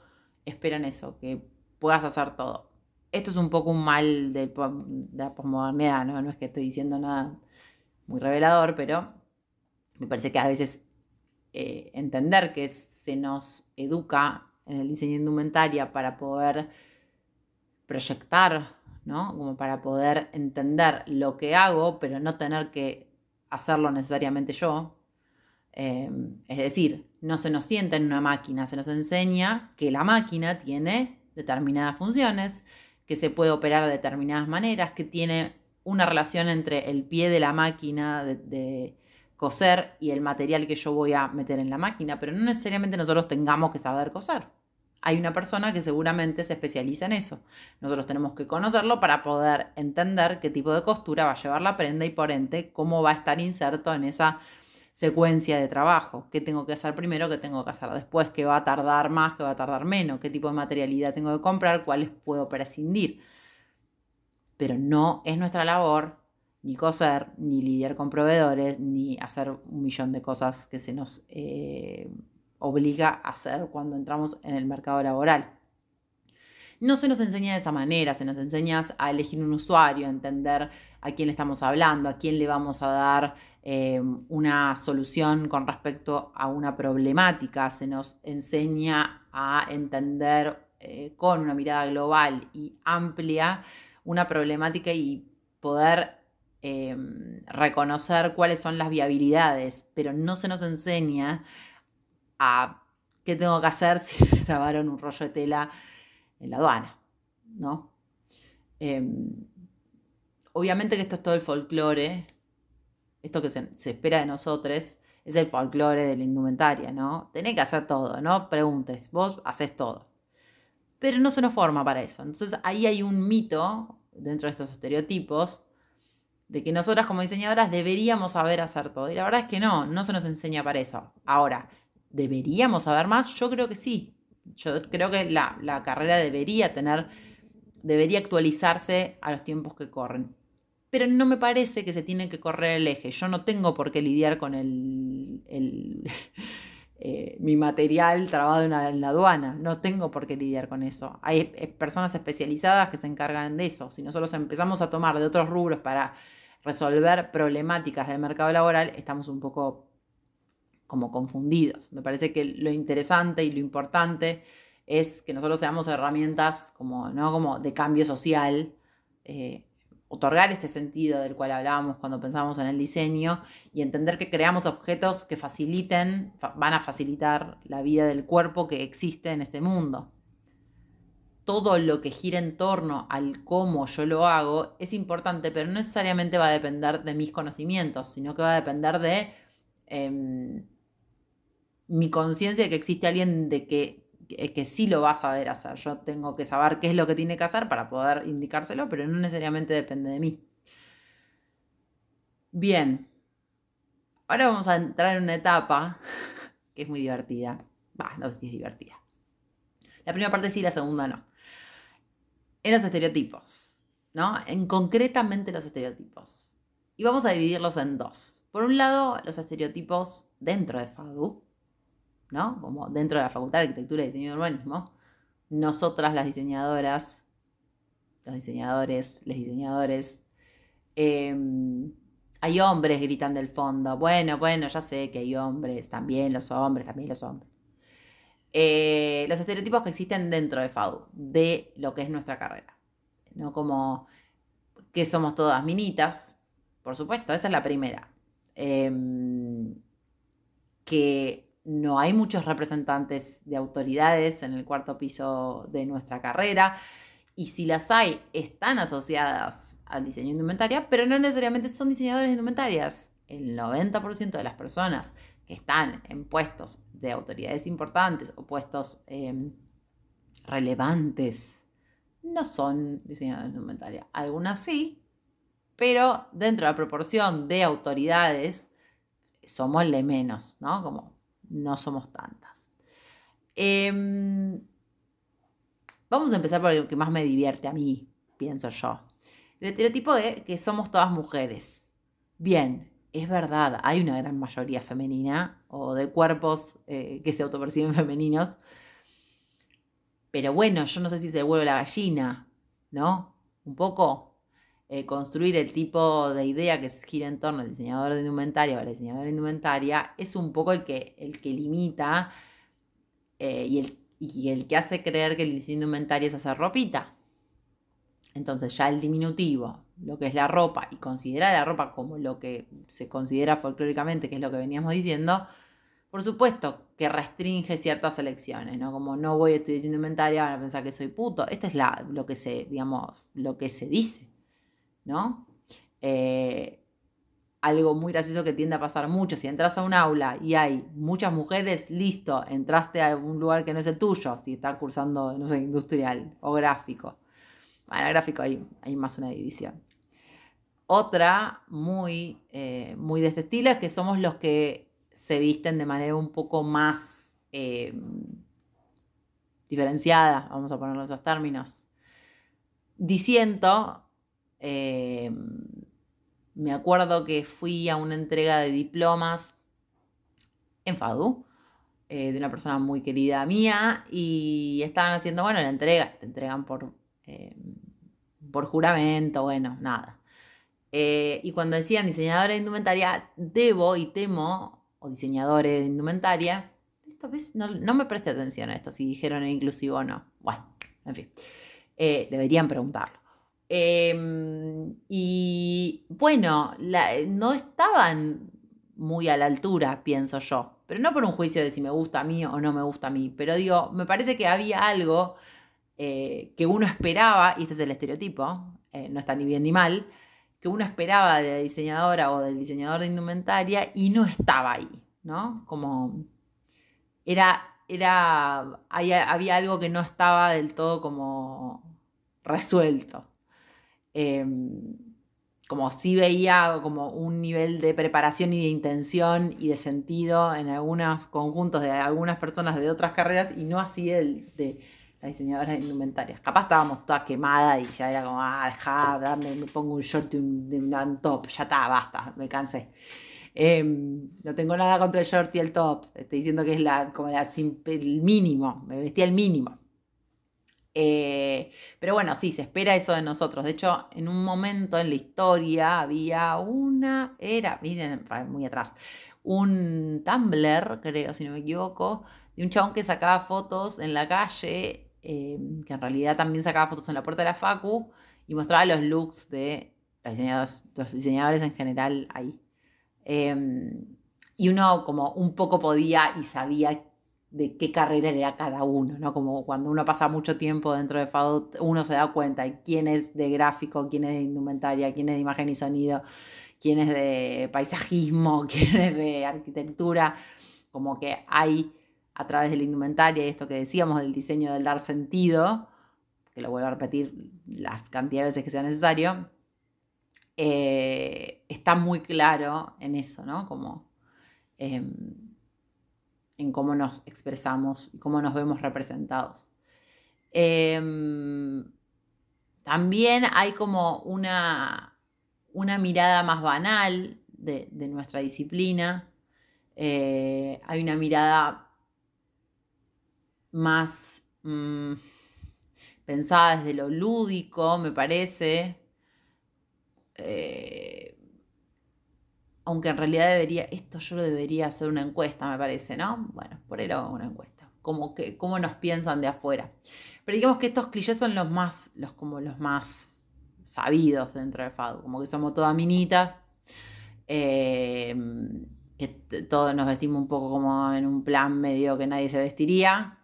esperan eso, que puedas hacer todo. Esto es un poco un mal de, la posmodernidad, ¿no? Es que estoy diciendo nada muy revelador, pero me parece que a veces eh, entender que se nos educa en el diseño de indumentaria para poder proyectar, Como para poder entender lo que hago, pero no tener que hacerlo necesariamente yo. Em, es decir, no se nos sienta en una máquina, se nos enseña que la máquina tiene determinadas funciones, que se puede operar de determinadas maneras, que tiene una relación entre el pie de la máquina de coser y el material que yo voy a meter en la máquina, pero no necesariamente nosotros tengamos que saber coser. Hay una persona que seguramente se especializa en eso. Nosotros tenemos que conocerlo para poder entender qué tipo de costura va a llevar la prenda y por ende cómo va a estar inserto en esa secuencia de trabajo. ¿Qué tengo que hacer primero? ¿Qué tengo que hacer después? ¿Qué va a tardar más? ¿Qué va a tardar menos? ¿Qué tipo de materialidad tengo que comprar? ¿Cuáles puedo prescindir? Pero no es nuestra labor ni coser, ni lidiar con proveedores, ni hacer un millón de cosas que se nos eh, obliga a hacer cuando entramos en el mercado laboral. No se nos enseña de esa manera, se nos enseña a elegir un usuario, a entender a quién estamos hablando, a quién le vamos a dar eh, una solución con respecto a una problemática, se nos enseña a entender eh, con una mirada global y amplia una problemática y poder Em, reconocer cuáles son las viabilidades, pero no se nos enseña a qué tengo que hacer si me trabaron un rollo de tela en la aduana, ¿no? Em, obviamente que esto es todo el folclore, esto que se, espera de nosotros es el folclore de la indumentaria, ¿no? Tenés que hacer todo, ¿no? Preguntes, vos haces todo. Pero no se nos forma para eso. Entonces ahí hay un mito dentro de estos estereotipos de que nosotras como diseñadoras deberíamos saber hacer todo. Y la verdad es que no, no se nos enseña para eso. Ahora, ¿deberíamos saber más? Yo creo que sí. Yo creo que la, carrera debería tener, debería actualizarse a los tiempos que corren. Pero no me parece que se tiene que correr el eje. Yo no tengo por qué lidiar con el, eh, mi material trabado en la, aduana. No tengo por qué lidiar con eso. Hay eh, personas especializadas que se encargan de eso. Si nosotros empezamos a tomar de otros rubros para resolver problemáticas del mercado laboral, estamos un poco como confundidos. Me parece que lo interesante y lo importante es que nosotros seamos herramientas como, ¿no? como de cambio social, eh, otorgar este sentido del cual hablábamos cuando pensamos en el diseño y entender que creamos objetos que faciliten, van a facilitar la vida del cuerpo que existe en este mundo todo lo que gira en torno al cómo yo lo hago es importante, pero no necesariamente va a depender de mis conocimientos, sino que va a depender de em, mi conciencia de que existe alguien de que, que, sí lo va a saber hacer. Yo tengo que saber qué es lo que tiene que hacer para poder indicárselo, pero no necesariamente depende de mí. Bien, ahora vamos a entrar en una etapa que es muy divertida. Bah, no sé si es divertida. La primera parte sí, la segunda no en los estereotipos, ¿no? En concretamente los estereotipos. Y vamos a dividirlos en dos. Por un lado, los estereotipos dentro de FADU, ¿no? Como dentro de la Facultad de Arquitectura y Diseño de Urbanismo. Nosotras, las diseñadoras, los diseñadores, les diseñadores, em, hay hombres, gritan del fondo. Bueno, bueno, ya sé que hay hombres, también los hombres, también los hombres. Eh, los estereotipos que existen dentro de FADU, de lo que es nuestra carrera. ¿no? Como que somos todas minitas, por supuesto, esa es la primera. Em, que no hay muchos representantes de autoridades en el cuarto piso de nuestra carrera. Y si las hay, están asociadas al diseño indumentaria, pero no necesariamente son diseñadores de indumentarias. El 90% de las personas que están en puestos de autoridades importantes o puestos em, relevantes no son diseñadores de indumentaria. Algunas sí, pero dentro de la proporción de autoridades somos le menos, ¿no? Como no somos tantas. Em, vamos a empezar por lo que más me divierte a mí, pienso yo. El estereotipo de que somos todas mujeres. Bien, es verdad, hay una gran mayoría femenina o de cuerpos eh, que se autoperciben femeninos. Pero bueno, yo no sé si se vuelve la gallina, ¿no? Un poco eh, construir el tipo de idea que gira en torno al diseñador de indumentaria o a la diseñadora de indumentaria es un poco el que, el que limita eh, y, el, y el que hace creer que el diseño de indumentaria es hacer ropita. Entonces ya el diminutivo, lo que es la ropa, y considerar la ropa como lo que se considera folclóricamente, que es lo que veníamos diciendo, por supuesto que restringe ciertas elecciones, ¿no? Como no voy a estudiar indumentaria, van a pensar que soy puto. Este es la, lo que se, digamos, lo que se dice. ¿No? Eh, algo muy gracioso que tiende a pasar mucho. Si entras a un aula y hay muchas mujeres, listo, entraste a un lugar que no es el tuyo, si estás cursando, no sé, industrial o gráfico. Bueno, gráfico hay, hay más una división. Otra muy, eh, muy de este estilo es que somos los que se visten de manera un poco más eh, diferenciada, vamos a ponerlo esos términos. Diciendo Em, me acuerdo que fui a una entrega de diplomas en FADU eh, de una persona muy querida mía y estaban haciendo, bueno, la entrega, te entregan por, em, por juramento, bueno, nada. Eh, y cuando decían diseñadores de indumentaria, debo y temo, o diseñadores de indumentaria, esto ves, no, no me presté atención a esto, si dijeron inclusivo o no. Bueno, en fin, eh, deberían preguntarlo. Em, y bueno, no estaban muy a la altura, pienso yo. Pero no por un juicio de si me gusta a mí o no me gusta a mí. Pero digo, me parece que había algo eh, que uno esperaba, y este es el estereotipo, eh, no está ni bien ni mal, que uno esperaba de la diseñadora o del diseñador de indumentaria y no estaba ahí, ¿no? Como era, era, había algo que no estaba del todo como resuelto. Em, como si veía como un nivel de preparación y de intención y de sentido en algunos conjuntos de algunas personas de otras carreras y no así el de las diseñadoras de indumentarias. Capaz estábamos todas quemadas y ya era como, ah, dejá, dame, me pongo un short y un, top, ya está, basta, me cansé. Em, no tengo nada contra el short y el top, estoy diciendo que es la, como la, el mínimo, me vestía el mínimo. Eh, pero bueno, sí, se espera eso de nosotros. De hecho, en un momento en la historia había una, era, miren, muy atrás, un Tumblr, creo, si no me equivoco, de un chabón que sacaba fotos en la calle, eh, que en realidad también sacaba fotos en la puerta de la Facu y mostraba los looks de los diseñadores, los diseñadores en general ahí. Em, y uno como un poco podía y sabía de qué carrera era cada uno, ¿no? Como cuando uno pasa mucho tiempo dentro de FADO, uno se da cuenta de quién es de gráfico, quién es de indumentaria, quién es de imagen y sonido, quién es de paisajismo, quién es de arquitectura, como que hay a través de la indumentaria, esto que decíamos del diseño del dar sentido, que lo vuelvo a repetir las cantidad de veces que sea necesario, eh, está muy claro en eso, ¿no? Como... Em, en cómo nos expresamos y cómo nos vemos representados. Em, también hay como una, una mirada más banal de, nuestra disciplina. Eh, hay una mirada más mm, pensada desde lo lúdico, me parece. Eh, aunque en realidad debería, esto yo lo debería hacer una encuesta, me parece, ¿no? Bueno, por ahí hago una encuesta. Como que, cómo nos piensan de afuera. Pero digamos que estos clichés son los más, los, como los más sabidos dentro de FADU, como que somos todas minitas, eh, que todos nos vestimos un poco como en un plan medio que nadie se vestiría.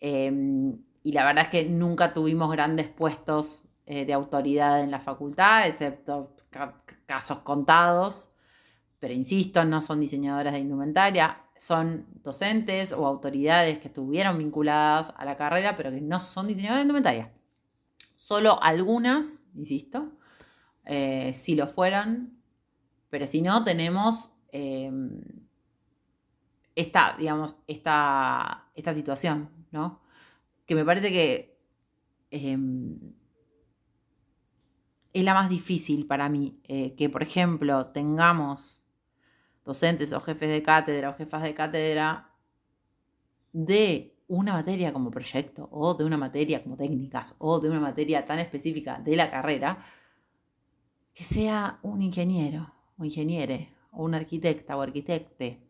Eh, y la verdad es que nunca tuvimos grandes puestos eh, de autoridad en la facultad, excepto casos contados pero insisto, no son diseñadoras de indumentaria, son docentes o autoridades que estuvieron vinculadas a la carrera, pero que no son diseñadoras de indumentaria. Solo algunas, insisto, eh, si lo fueran, pero si no, tenemos em, esta, digamos, esta, esta situación, ¿no? Que me parece que em, es la más difícil para mí, eh, que por ejemplo tengamos docentes o jefes de cátedra o jefas de cátedra de una materia como proyecto o de una materia como técnicas o de una materia tan específica de la carrera, que sea un ingeniero o ingeniere o un arquitecta o arquitecte.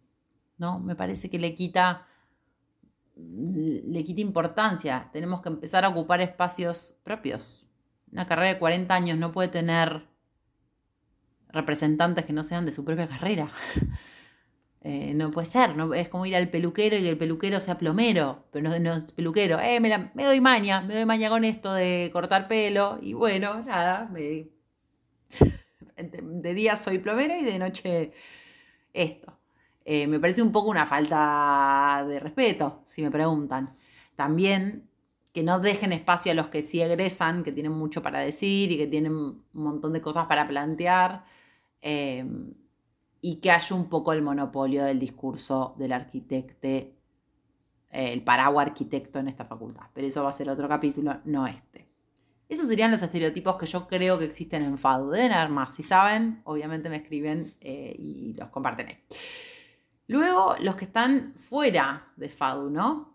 ¿no? Me parece que le quita, le quita importancia. Tenemos que empezar a ocupar espacios propios. Una carrera de 40 años no puede tener representantes que no sean de su propia carrera. Eh, no puede ser, no, es como ir al peluquero y que el peluquero sea plomero, pero no, es peluquero. Eh, me, doy maña, me doy maña con esto de cortar pelo y bueno, nada, de día soy plomero y de noche esto. Eh, me parece un poco una falta de respeto, si me preguntan. También que no dejen espacio a los que sí egresan, que tienen mucho para decir y que tienen un montón de cosas para plantear. Eh, y que haya un poco el monopolio del discurso del arquitecto, eh, el paraguas arquitecto en esta facultad. Pero eso va a ser otro capítulo, no este. Esos serían los estereotipos que yo creo que existen en FADU. Deben haber más. Si saben, obviamente me escriben eh, y los comparten Luego, los que están fuera de FADU, ¿no?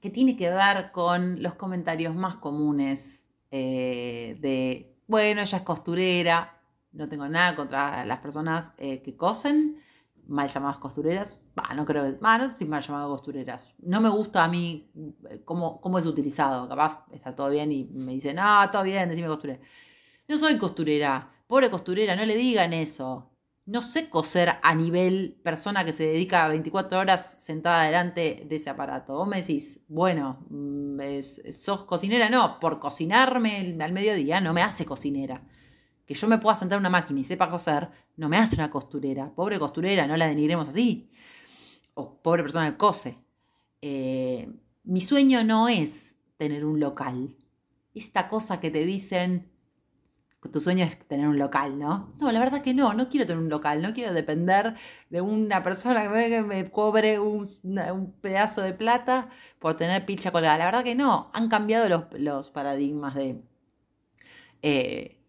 Que tiene que ver con los comentarios más comunes eh, de, bueno, ella es costurera, no tengo nada contra las personas eh, que cosen, mal llamadas costureras. no creo que. no sé si mal llamadas costureras. No me gusta a mí eh, cómo, cómo es utilizado. Capaz está todo bien y me dicen, ah, todo bien, decime costurera. No soy costurera. Pobre costurera, no le digan eso. No sé coser a nivel persona que se dedica 24 horas sentada delante de ese aparato. Vos me decís, bueno, mm, sos cocinera. No, por cocinarme al mediodía no me hace cocinera que yo me pueda sentar en una máquina y sepa coser, no me hace una costurera. Pobre costurera, no la denigremos así. O pobre persona que cose. Eh, mi sueño no es tener un local. Esta cosa que te dicen, tu sueño es tener un local, ¿no? No, la verdad que no, no quiero tener un local, no quiero depender de una persona que me, cobre un, pedazo de plata por tener pilcha colgada. La verdad que no, han cambiado los, paradigmas de... Eh,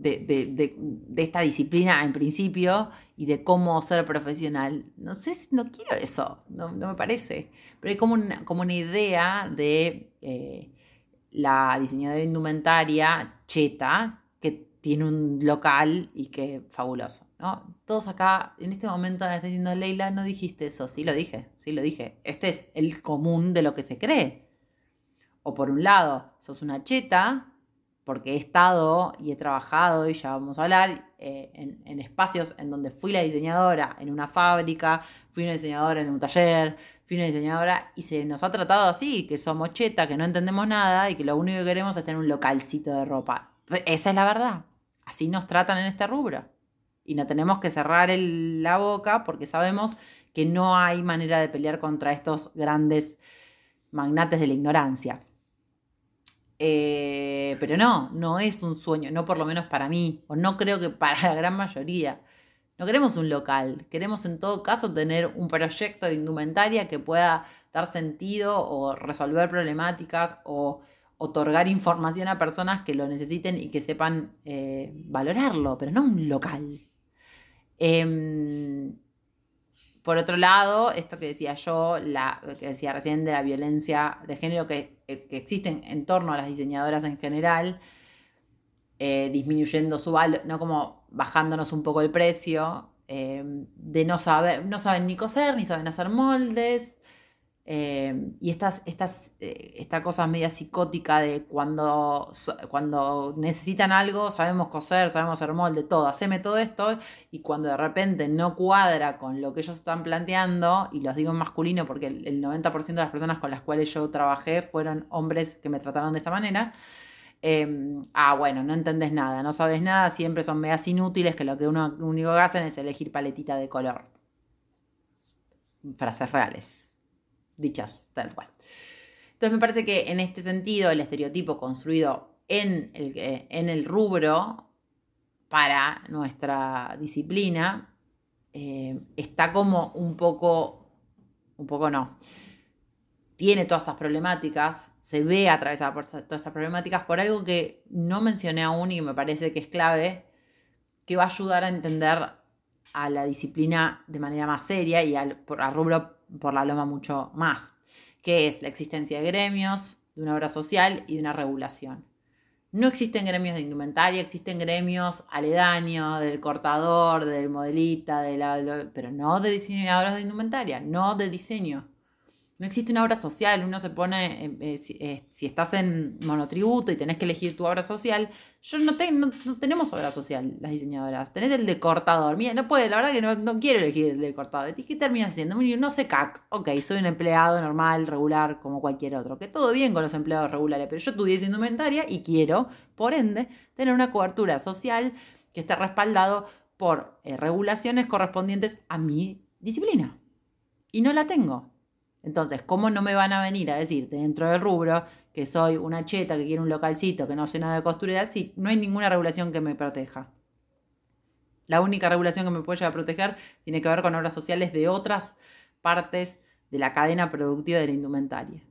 de, esta disciplina en principio y de cómo ser profesional. No sé, no quiero eso, no, me parece. Pero hay como una, como una idea de eh, la diseñadora indumentaria cheta que tiene un local y que fabuloso. ¿no? Todos acá, en este momento me está diciendo Leila, no dijiste eso. Sí lo dije, sí lo dije. Este es el común de lo que se cree. O por un lado, sos una cheta porque he estado y he trabajado, y ya vamos a hablar, eh, en, espacios en donde fui la diseñadora en una fábrica, fui una diseñadora en un taller, fui una diseñadora y se nos ha tratado así, que somos cheta, que no entendemos nada y que lo único que queremos es tener un localcito de ropa. Esa es la verdad. Así nos tratan en este rubro. Y no tenemos que cerrar la boca porque sabemos que no hay manera de pelear contra estos grandes magnates de la ignorancia. Eh, pero no, no es un sueño, no por lo menos para mí, o no creo que para la gran mayoría. No queremos un local, queremos en todo caso tener un proyecto de indumentaria que pueda dar sentido o resolver problemáticas o otorgar información a personas que lo necesiten y que sepan eh, valorarlo, pero no un local. Em, por otro lado, esto que decía yo, la, que decía recién de la violencia de género que, eh, que existe en torno a las diseñadoras en general, eh, disminuyendo su valor, no como bajándonos un poco el precio, eh, de no saber, no saben ni coser, ni saben hacer moldes, eh, y estas, estas, eh, esta cosa media psicótica de cuando, cuando necesitan algo, sabemos coser, sabemos hacer molde, todo, haceme todo esto, y cuando de repente no cuadra con lo que ellos están planteando, y los digo en masculino porque el, 90% de las personas con las cuales yo trabajé fueron hombres que me trataron de esta manera, em, ah, bueno, no entendés nada, no sabes nada, siempre son medias inútiles que lo que uno único que hacen es elegir paletita de color. Frases reales dichas tal cual. Entonces me parece que en este sentido el estereotipo construido en el, en el rubro para nuestra disciplina eh, está como un poco, un poco no, tiene todas estas problemáticas, se ve atravesada por todas estas problemáticas por algo que no mencioné aún y que me parece que es clave, que va a ayudar a entender a la disciplina de manera más seria y al, por, rubro por la loma mucho más, que es la existencia de gremios, de una obra social y de una regulación. No existen gremios de indumentaria, existen gremios aledaños del cortador, del modelista, de pero no de diseñadores de indumentaria, no de diseño. No existe una obra social, uno se pone, eh, eh, eh, si, estás en monotributo y tenés que elegir tu obra social, yo no, no, tenemos obra social, las diseñadoras, tenés el de cortador, mira, no puede, la verdad que no, quiero elegir el de cortador, ¿qué terminas haciendo? No sé CAC, ok, soy un empleado normal, regular, como cualquier otro, que todo bien con los empleados regulares, pero yo estudié indumentaria y quiero, por ende, tener una cobertura social que esté respaldado por regulaciones correspondientes a mi disciplina. Y no la tengo. Entonces, ¿cómo no me van a venir a decir dentro del rubro que soy una cheta, que quiere un localcito, que no sé nada de costurera? Si no hay ninguna regulación que me proteja. La única regulación que me puede llegar a proteger tiene que ver con obras sociales de otras partes de la cadena productiva de la indumentaria.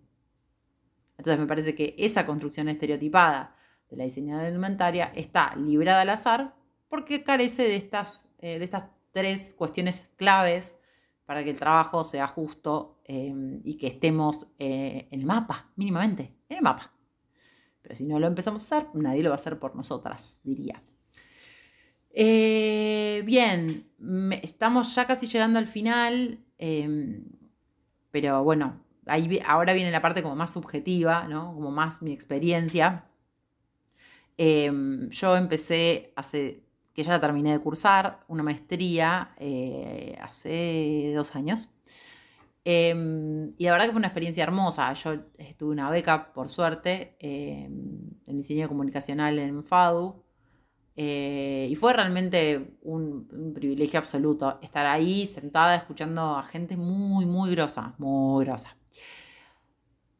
Entonces me parece que esa construcción estereotipada de la diseñadora de indumentaria está librada al azar porque carece de estas, eh, de estas tres cuestiones claves para que el trabajo sea justo em, y que estemos eh, en el mapa, mínimamente, en el mapa. Pero si no lo empezamos a hacer, nadie lo va a hacer por nosotras, diría. Eh, bien, estamos ya casi llegando al final, em, pero bueno, ahí, ahora viene la parte como más subjetiva, ¿no? como más mi experiencia. Em, yo empecé hace que ya la terminé de cursar, una maestría eh, hace dos años. Em, y la verdad que fue una experiencia hermosa. Yo tuve una beca, por suerte, em, en diseño comunicacional en FADU. Eh, y fue realmente un, privilegio absoluto estar ahí sentada escuchando a gente muy, muy grosa, muy grosa.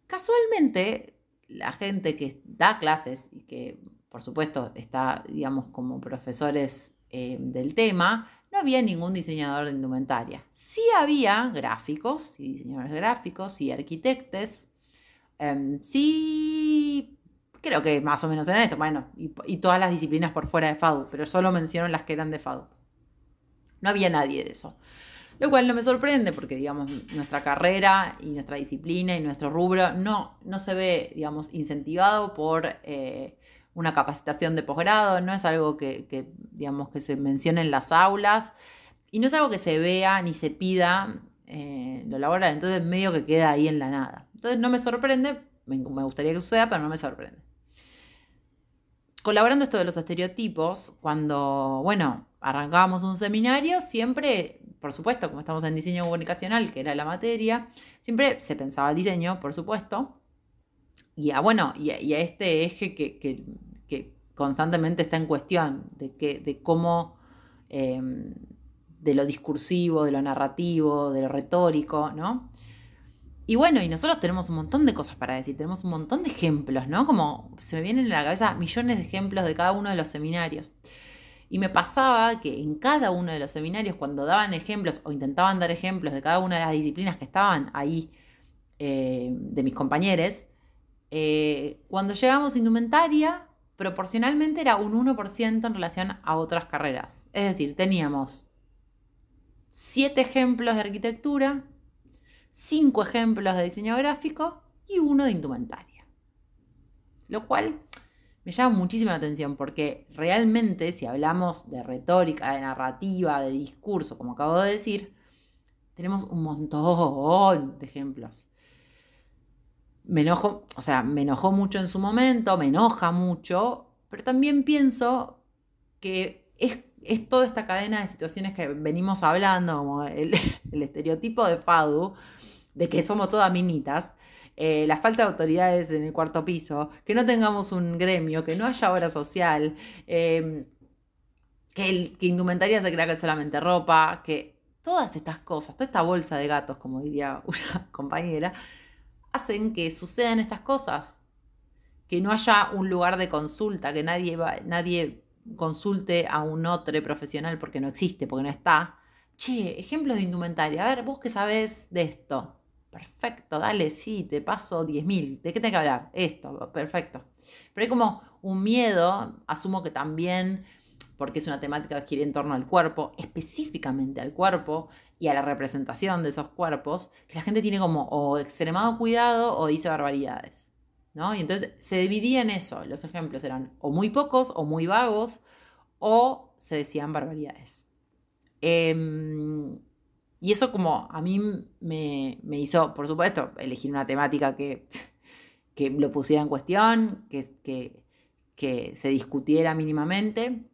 Casualmente, la gente que da clases y que por supuesto, está, digamos, como profesores eh, del tema, no había ningún diseñador de indumentaria. Sí había gráficos y diseñadores gráficos y arquitectos. Em, sí, creo que más o menos eran esto, bueno, y, todas las disciplinas por fuera de FADU, pero solo menciono las que eran de FADU. No había nadie de eso. Lo cual no me sorprende porque, digamos, nuestra carrera y nuestra disciplina y nuestro rubro no, no se ve, digamos, incentivado por eh, una capacitación de posgrado, no es algo que, digamos, que se mencione en las aulas y no es algo que se vea ni se pida eh, lo laboral, entonces medio que queda ahí en la nada. Entonces no me sorprende, me, gustaría que suceda, pero no me sorprende. Colaborando esto de los estereotipos, cuando, bueno, arrancábamos un seminario, siempre, por supuesto, como estamos en diseño comunicacional, que era la materia, siempre se pensaba el diseño, por supuesto, y a, bueno, y a, este eje que, constantemente está en cuestión, de, que, de cómo, em, de lo discursivo, de lo narrativo, de lo retórico, ¿no? Y bueno, y nosotros tenemos un montón de cosas para decir, tenemos un montón de ejemplos, ¿no? Como se me vienen en la cabeza millones de ejemplos de cada uno de los seminarios. Y me pasaba que en cada uno de los seminarios, cuando daban ejemplos o intentaban dar ejemplos de cada una de las disciplinas que estaban ahí, eh, de mis compañeros, eh, cuando llegamos a indumentaria, proporcionalmente era un 1% en relación a otras carreras. Es decir, teníamos 7 ejemplos de arquitectura, 5 ejemplos de diseño gráfico y uno de indumentaria. Lo cual me llama muchísima atención porque realmente si hablamos de retórica, de narrativa, de discurso, como acabo de decir, tenemos un montón de ejemplos me enojo, o sea, me enojó mucho en su momento, me enoja mucho, pero también pienso que es, toda esta cadena de situaciones que venimos hablando, como el, estereotipo de FADU, de que somos todas minitas, eh, la falta de autoridades en el cuarto piso, que no tengamos un gremio, que no haya obra social, em, que, el, que indumentaria se crea que es solamente ropa, que todas estas cosas, toda esta bolsa de gatos, como diría una compañera, hacen que sucedan estas cosas. Que no haya un lugar de consulta, que nadie, nadie consulte a un otro profesional porque no existe, porque no está. Che, ejemplos de indumentaria. A ver, vos qué sabés de esto. Perfecto, dale, sí, te paso 10.000. ¿De qué tengo que hablar? Esto, perfecto. Pero hay como un miedo, asumo que también porque es una temática que gira en torno al cuerpo, específicamente al cuerpo y a la representación de esos cuerpos, que la gente tiene como o extremado cuidado o dice barbaridades. ¿no? Y entonces se dividía en eso. Los ejemplos eran o muy pocos o muy vagos o se decían barbaridades. Em, y eso como a mí me, hizo, por supuesto, elegir una temática que, que lo pusiera en cuestión, que, que, que se discutiera mínimamente.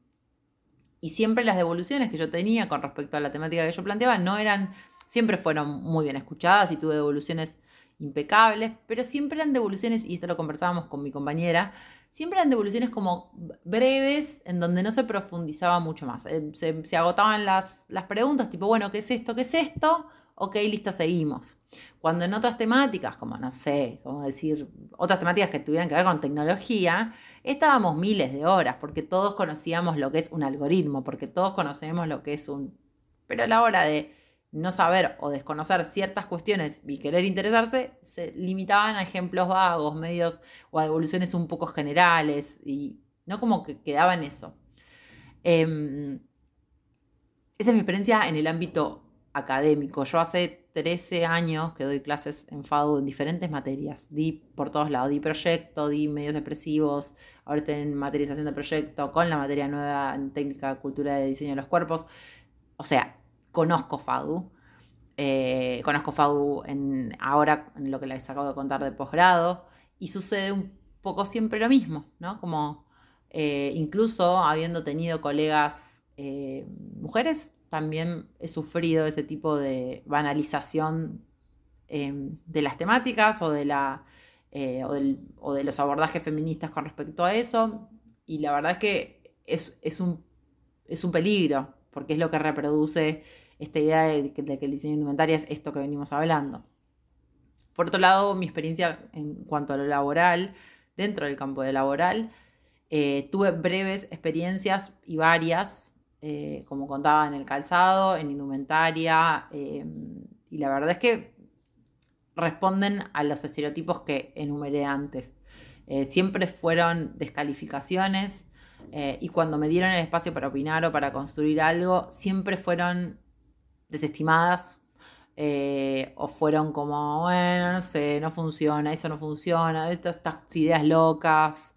Y siempre las devoluciones que yo tenía con respecto a la temática que yo planteaba no eran, siempre fueron muy bien escuchadas y tuve devoluciones impecables, pero siempre eran devoluciones, y esto lo conversábamos con mi compañera, siempre eran devoluciones como breves, en donde no se profundizaba mucho más. Eh, se, agotaban las, las preguntas, tipo, bueno, ¿qué es esto? ¿Qué es esto? Ok, listo, seguimos. Cuando en otras temáticas, como no sé, como decir, otras temáticas que tuvieran que ver con tecnología, estábamos miles de horas, porque todos conocíamos lo que es un algoritmo, porque todos conocemos lo que es un... Pero a la hora de no saber o desconocer ciertas cuestiones y querer interesarse, se limitaban a ejemplos vagos, medios o a evoluciones un poco generales, y no como que quedaba en eso. Em, esa es mi experiencia en el ámbito académico. Yo hace 13 años que doy clases en FADU en diferentes materias. Di por todos lados, di proyecto, di medios expresivos, ahora estoy en materialización de proyecto, con la materia nueva en técnica, cultura de diseño de los cuerpos. O sea, conozco FADU. Eh, conozco FADU en, ahora en lo que les acabo de contar de posgrado y sucede un poco siempre lo mismo, ¿no? Como eh, incluso habiendo tenido colegas eh, mujeres, también he sufrido ese tipo de banalización em, de las temáticas o de, la, eh, o, de los abordajes feministas con respecto a eso. Y la verdad es que es, un, es un peligro, porque es lo que reproduce esta idea de que, el diseño indumentario es esto que venimos hablando. Por otro lado, mi experiencia en cuanto a lo laboral, dentro del campo de laboral, eh, tuve breves experiencias y varias eh, como contaba, en el calzado, en indumentaria, em, y la verdad es que responden a los estereotipos que enumeré antes. Eh, siempre fueron descalificaciones eh, y cuando me dieron el espacio para opinar o para construir algo, siempre fueron desestimadas o fueron como, bueno, no sé, no funciona, eso no funciona, estas, ideas locas.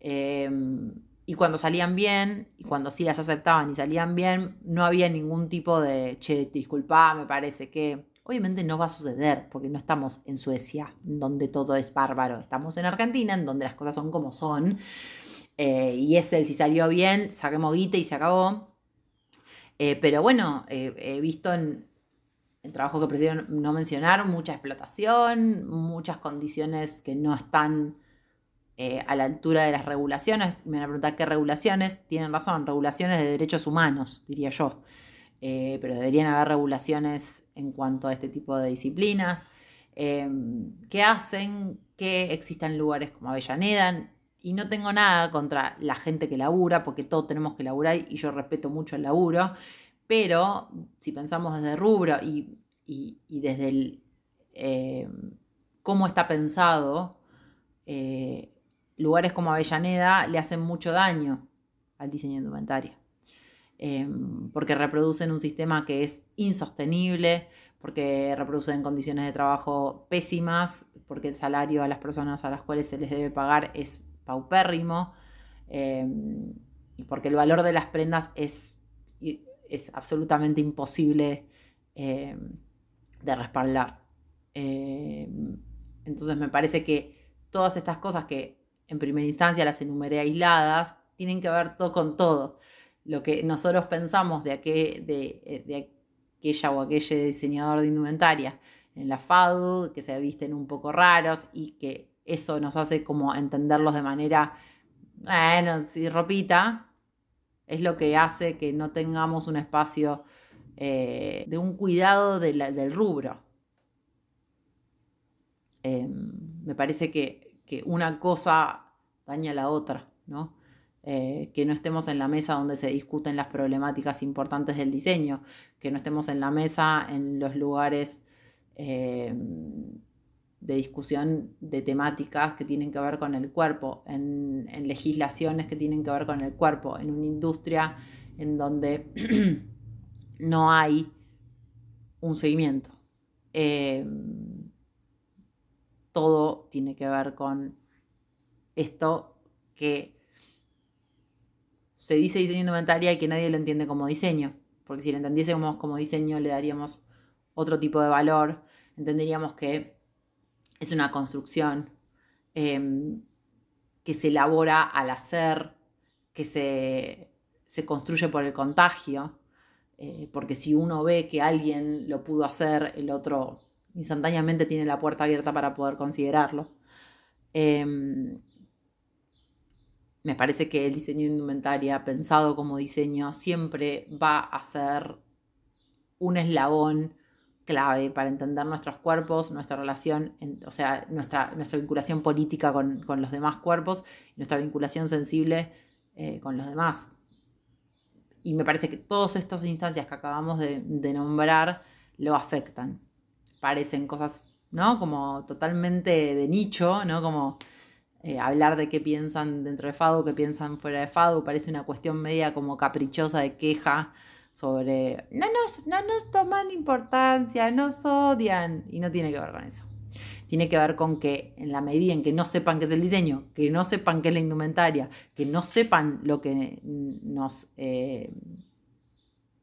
Em, y cuando salían bien, y cuando sí las aceptaban y salían bien, no había ningún tipo de, che, disculpa, me parece que obviamente no va a suceder, porque no estamos en Suecia, donde todo es bárbaro, estamos en Argentina, en donde las cosas son como son, eh, y es el si salió bien, saquemos guita y se acabó. Eh, pero bueno, eh, he visto en, el trabajo que prefiero no mencionar mucha explotación, muchas condiciones que no están eh, a la altura de las regulaciones. Me van a preguntar qué regulaciones. Tienen razón, regulaciones de derechos humanos, diría yo. Eh, pero deberían haber regulaciones en cuanto a este tipo de disciplinas em, que hacen que existan lugares como Avellaneda. Y no tengo nada contra la gente que labura, porque todos tenemos que laburar y yo respeto mucho el laburo. Pero si pensamos desde rubro y, desde el, em, cómo está pensado, eh, lugares como Avellaneda le hacen mucho daño al diseño indumentario, em, porque reproducen un sistema que es insostenible, porque reproducen condiciones de trabajo pésimas, porque el salario a las personas a las cuales se les debe pagar es paupérrimo, em, y porque el valor de las prendas es, es absolutamente imposible em, de respaldar. entonces me parece que todas estas cosas que en primera instancia las enumeré aisladas, tienen que ver todo con todo. Lo que nosotros pensamos de, de, de aquella o aquel diseñador de indumentaria en la FADU, que se visten un poco raros y que eso nos hace como entenderlos de manera, bueno, si ropita, es lo que hace que no tengamos un espacio eh, de un cuidado del rubro. Em, me parece que que una cosa daña a la otra, ¿no? Eh, que no estemos en la mesa donde se discuten las problemáticas importantes del diseño, que no estemos en la mesa en los lugares eh, de discusión de temáticas que tienen que ver con el cuerpo, en, legislaciones que tienen que ver con el cuerpo, en una industria en donde no hay un seguimiento. Eh, todo tiene que ver con esto que se dice diseño indumentaria y que nadie lo entiende como diseño, porque si lo entendiésemos como diseño le daríamos otro tipo de valor, entenderíamos que es una construcción em, que se elabora al hacer, que se, construye por el contagio, eh, porque si uno ve que alguien lo pudo hacer, el otro instantáneamente tiene la puerta abierta para poder considerarlo. Em, me parece que el diseño de indumentaria, pensado como diseño, siempre va a ser un eslabón clave para entender nuestros cuerpos, nuestra relación, o sea, nuestra, nuestra vinculación política con, los demás cuerpos, nuestra vinculación sensible eh, con los demás. Y me parece que todas estas instancias que acabamos de, nombrar lo afectan. Parecen cosas, ¿no? Como totalmente de nicho, ¿no? Como eh, hablar de qué piensan dentro de FADU, qué piensan fuera de FADU, parece una cuestión media como caprichosa de queja sobre no nos, no nos toman importancia, nos odian. Y no tiene que ver con eso. Tiene que ver con que en la medida en que no sepan qué es el diseño, que no sepan qué es la indumentaria, que no sepan lo que nos, eh,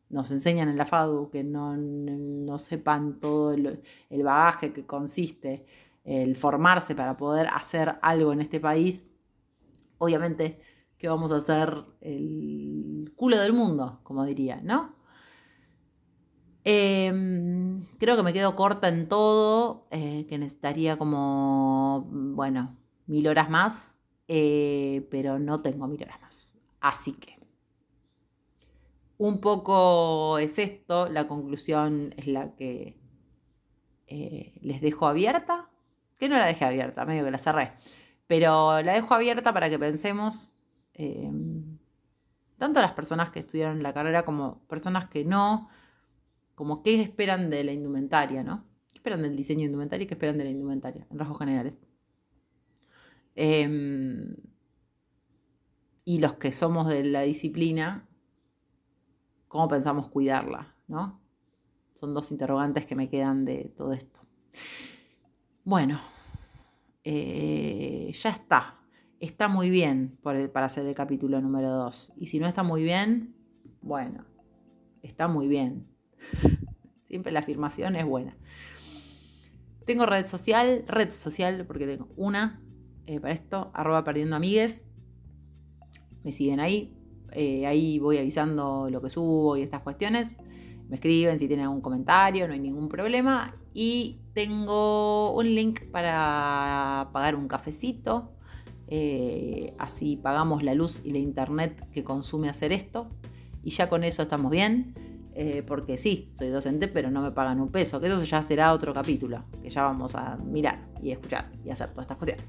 nos enseñan en la FADU, que no, no sepan todo el, bagaje que consiste el formarse para poder hacer algo en este país, obviamente que vamos a ser el culo del mundo, como diría, ¿no? Em, creo que me quedo corta en todo, eh, que necesitaría como, bueno, mil horas más, eh, pero no tengo mil horas más. Así que, un poco es esto, la conclusión es la que eh, les dejo abierta, que no la dejé abierta, medio que la cerré, pero la dejo abierta para que pensemos Em, tanto las personas que estudiaron la carrera como personas que no, como qué esperan de la indumentaria, ¿no? ¿Qué esperan del diseño indumentario y qué esperan de la indumentaria, en rasgos generales? Em, y los que somos de la disciplina, ¿cómo pensamos cuidarla, ¿no? Son dos interrogantes que me quedan de todo esto. Bueno, eh, ya está está muy bien para hacer el capítulo número 2. Y si no está muy bien, bueno, está muy bien. Siempre la afirmación es buena. Tengo red social, red social, porque tengo una eh, para esto, arroba perdiendo amigues. Me siguen ahí. Eh, ahí voy avisando lo que subo y estas cuestiones. Me escriben si tienen algún comentario, no hay ningún problema. Y tengo un link para pagar un cafecito eh, así pagamos la luz y la internet que consume hacer esto y ya con eso estamos bien. Eh, porque sí, soy docente, pero no me pagan un peso, que eso ya será otro capítulo, que ya vamos a mirar y escuchar y hacer todas estas cuestiones.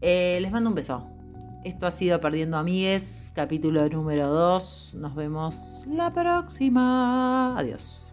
Les mando un beso. Esto ha sido Perdiendo Amigues, capítulo número 2. Nos vemos la próxima. Adiós.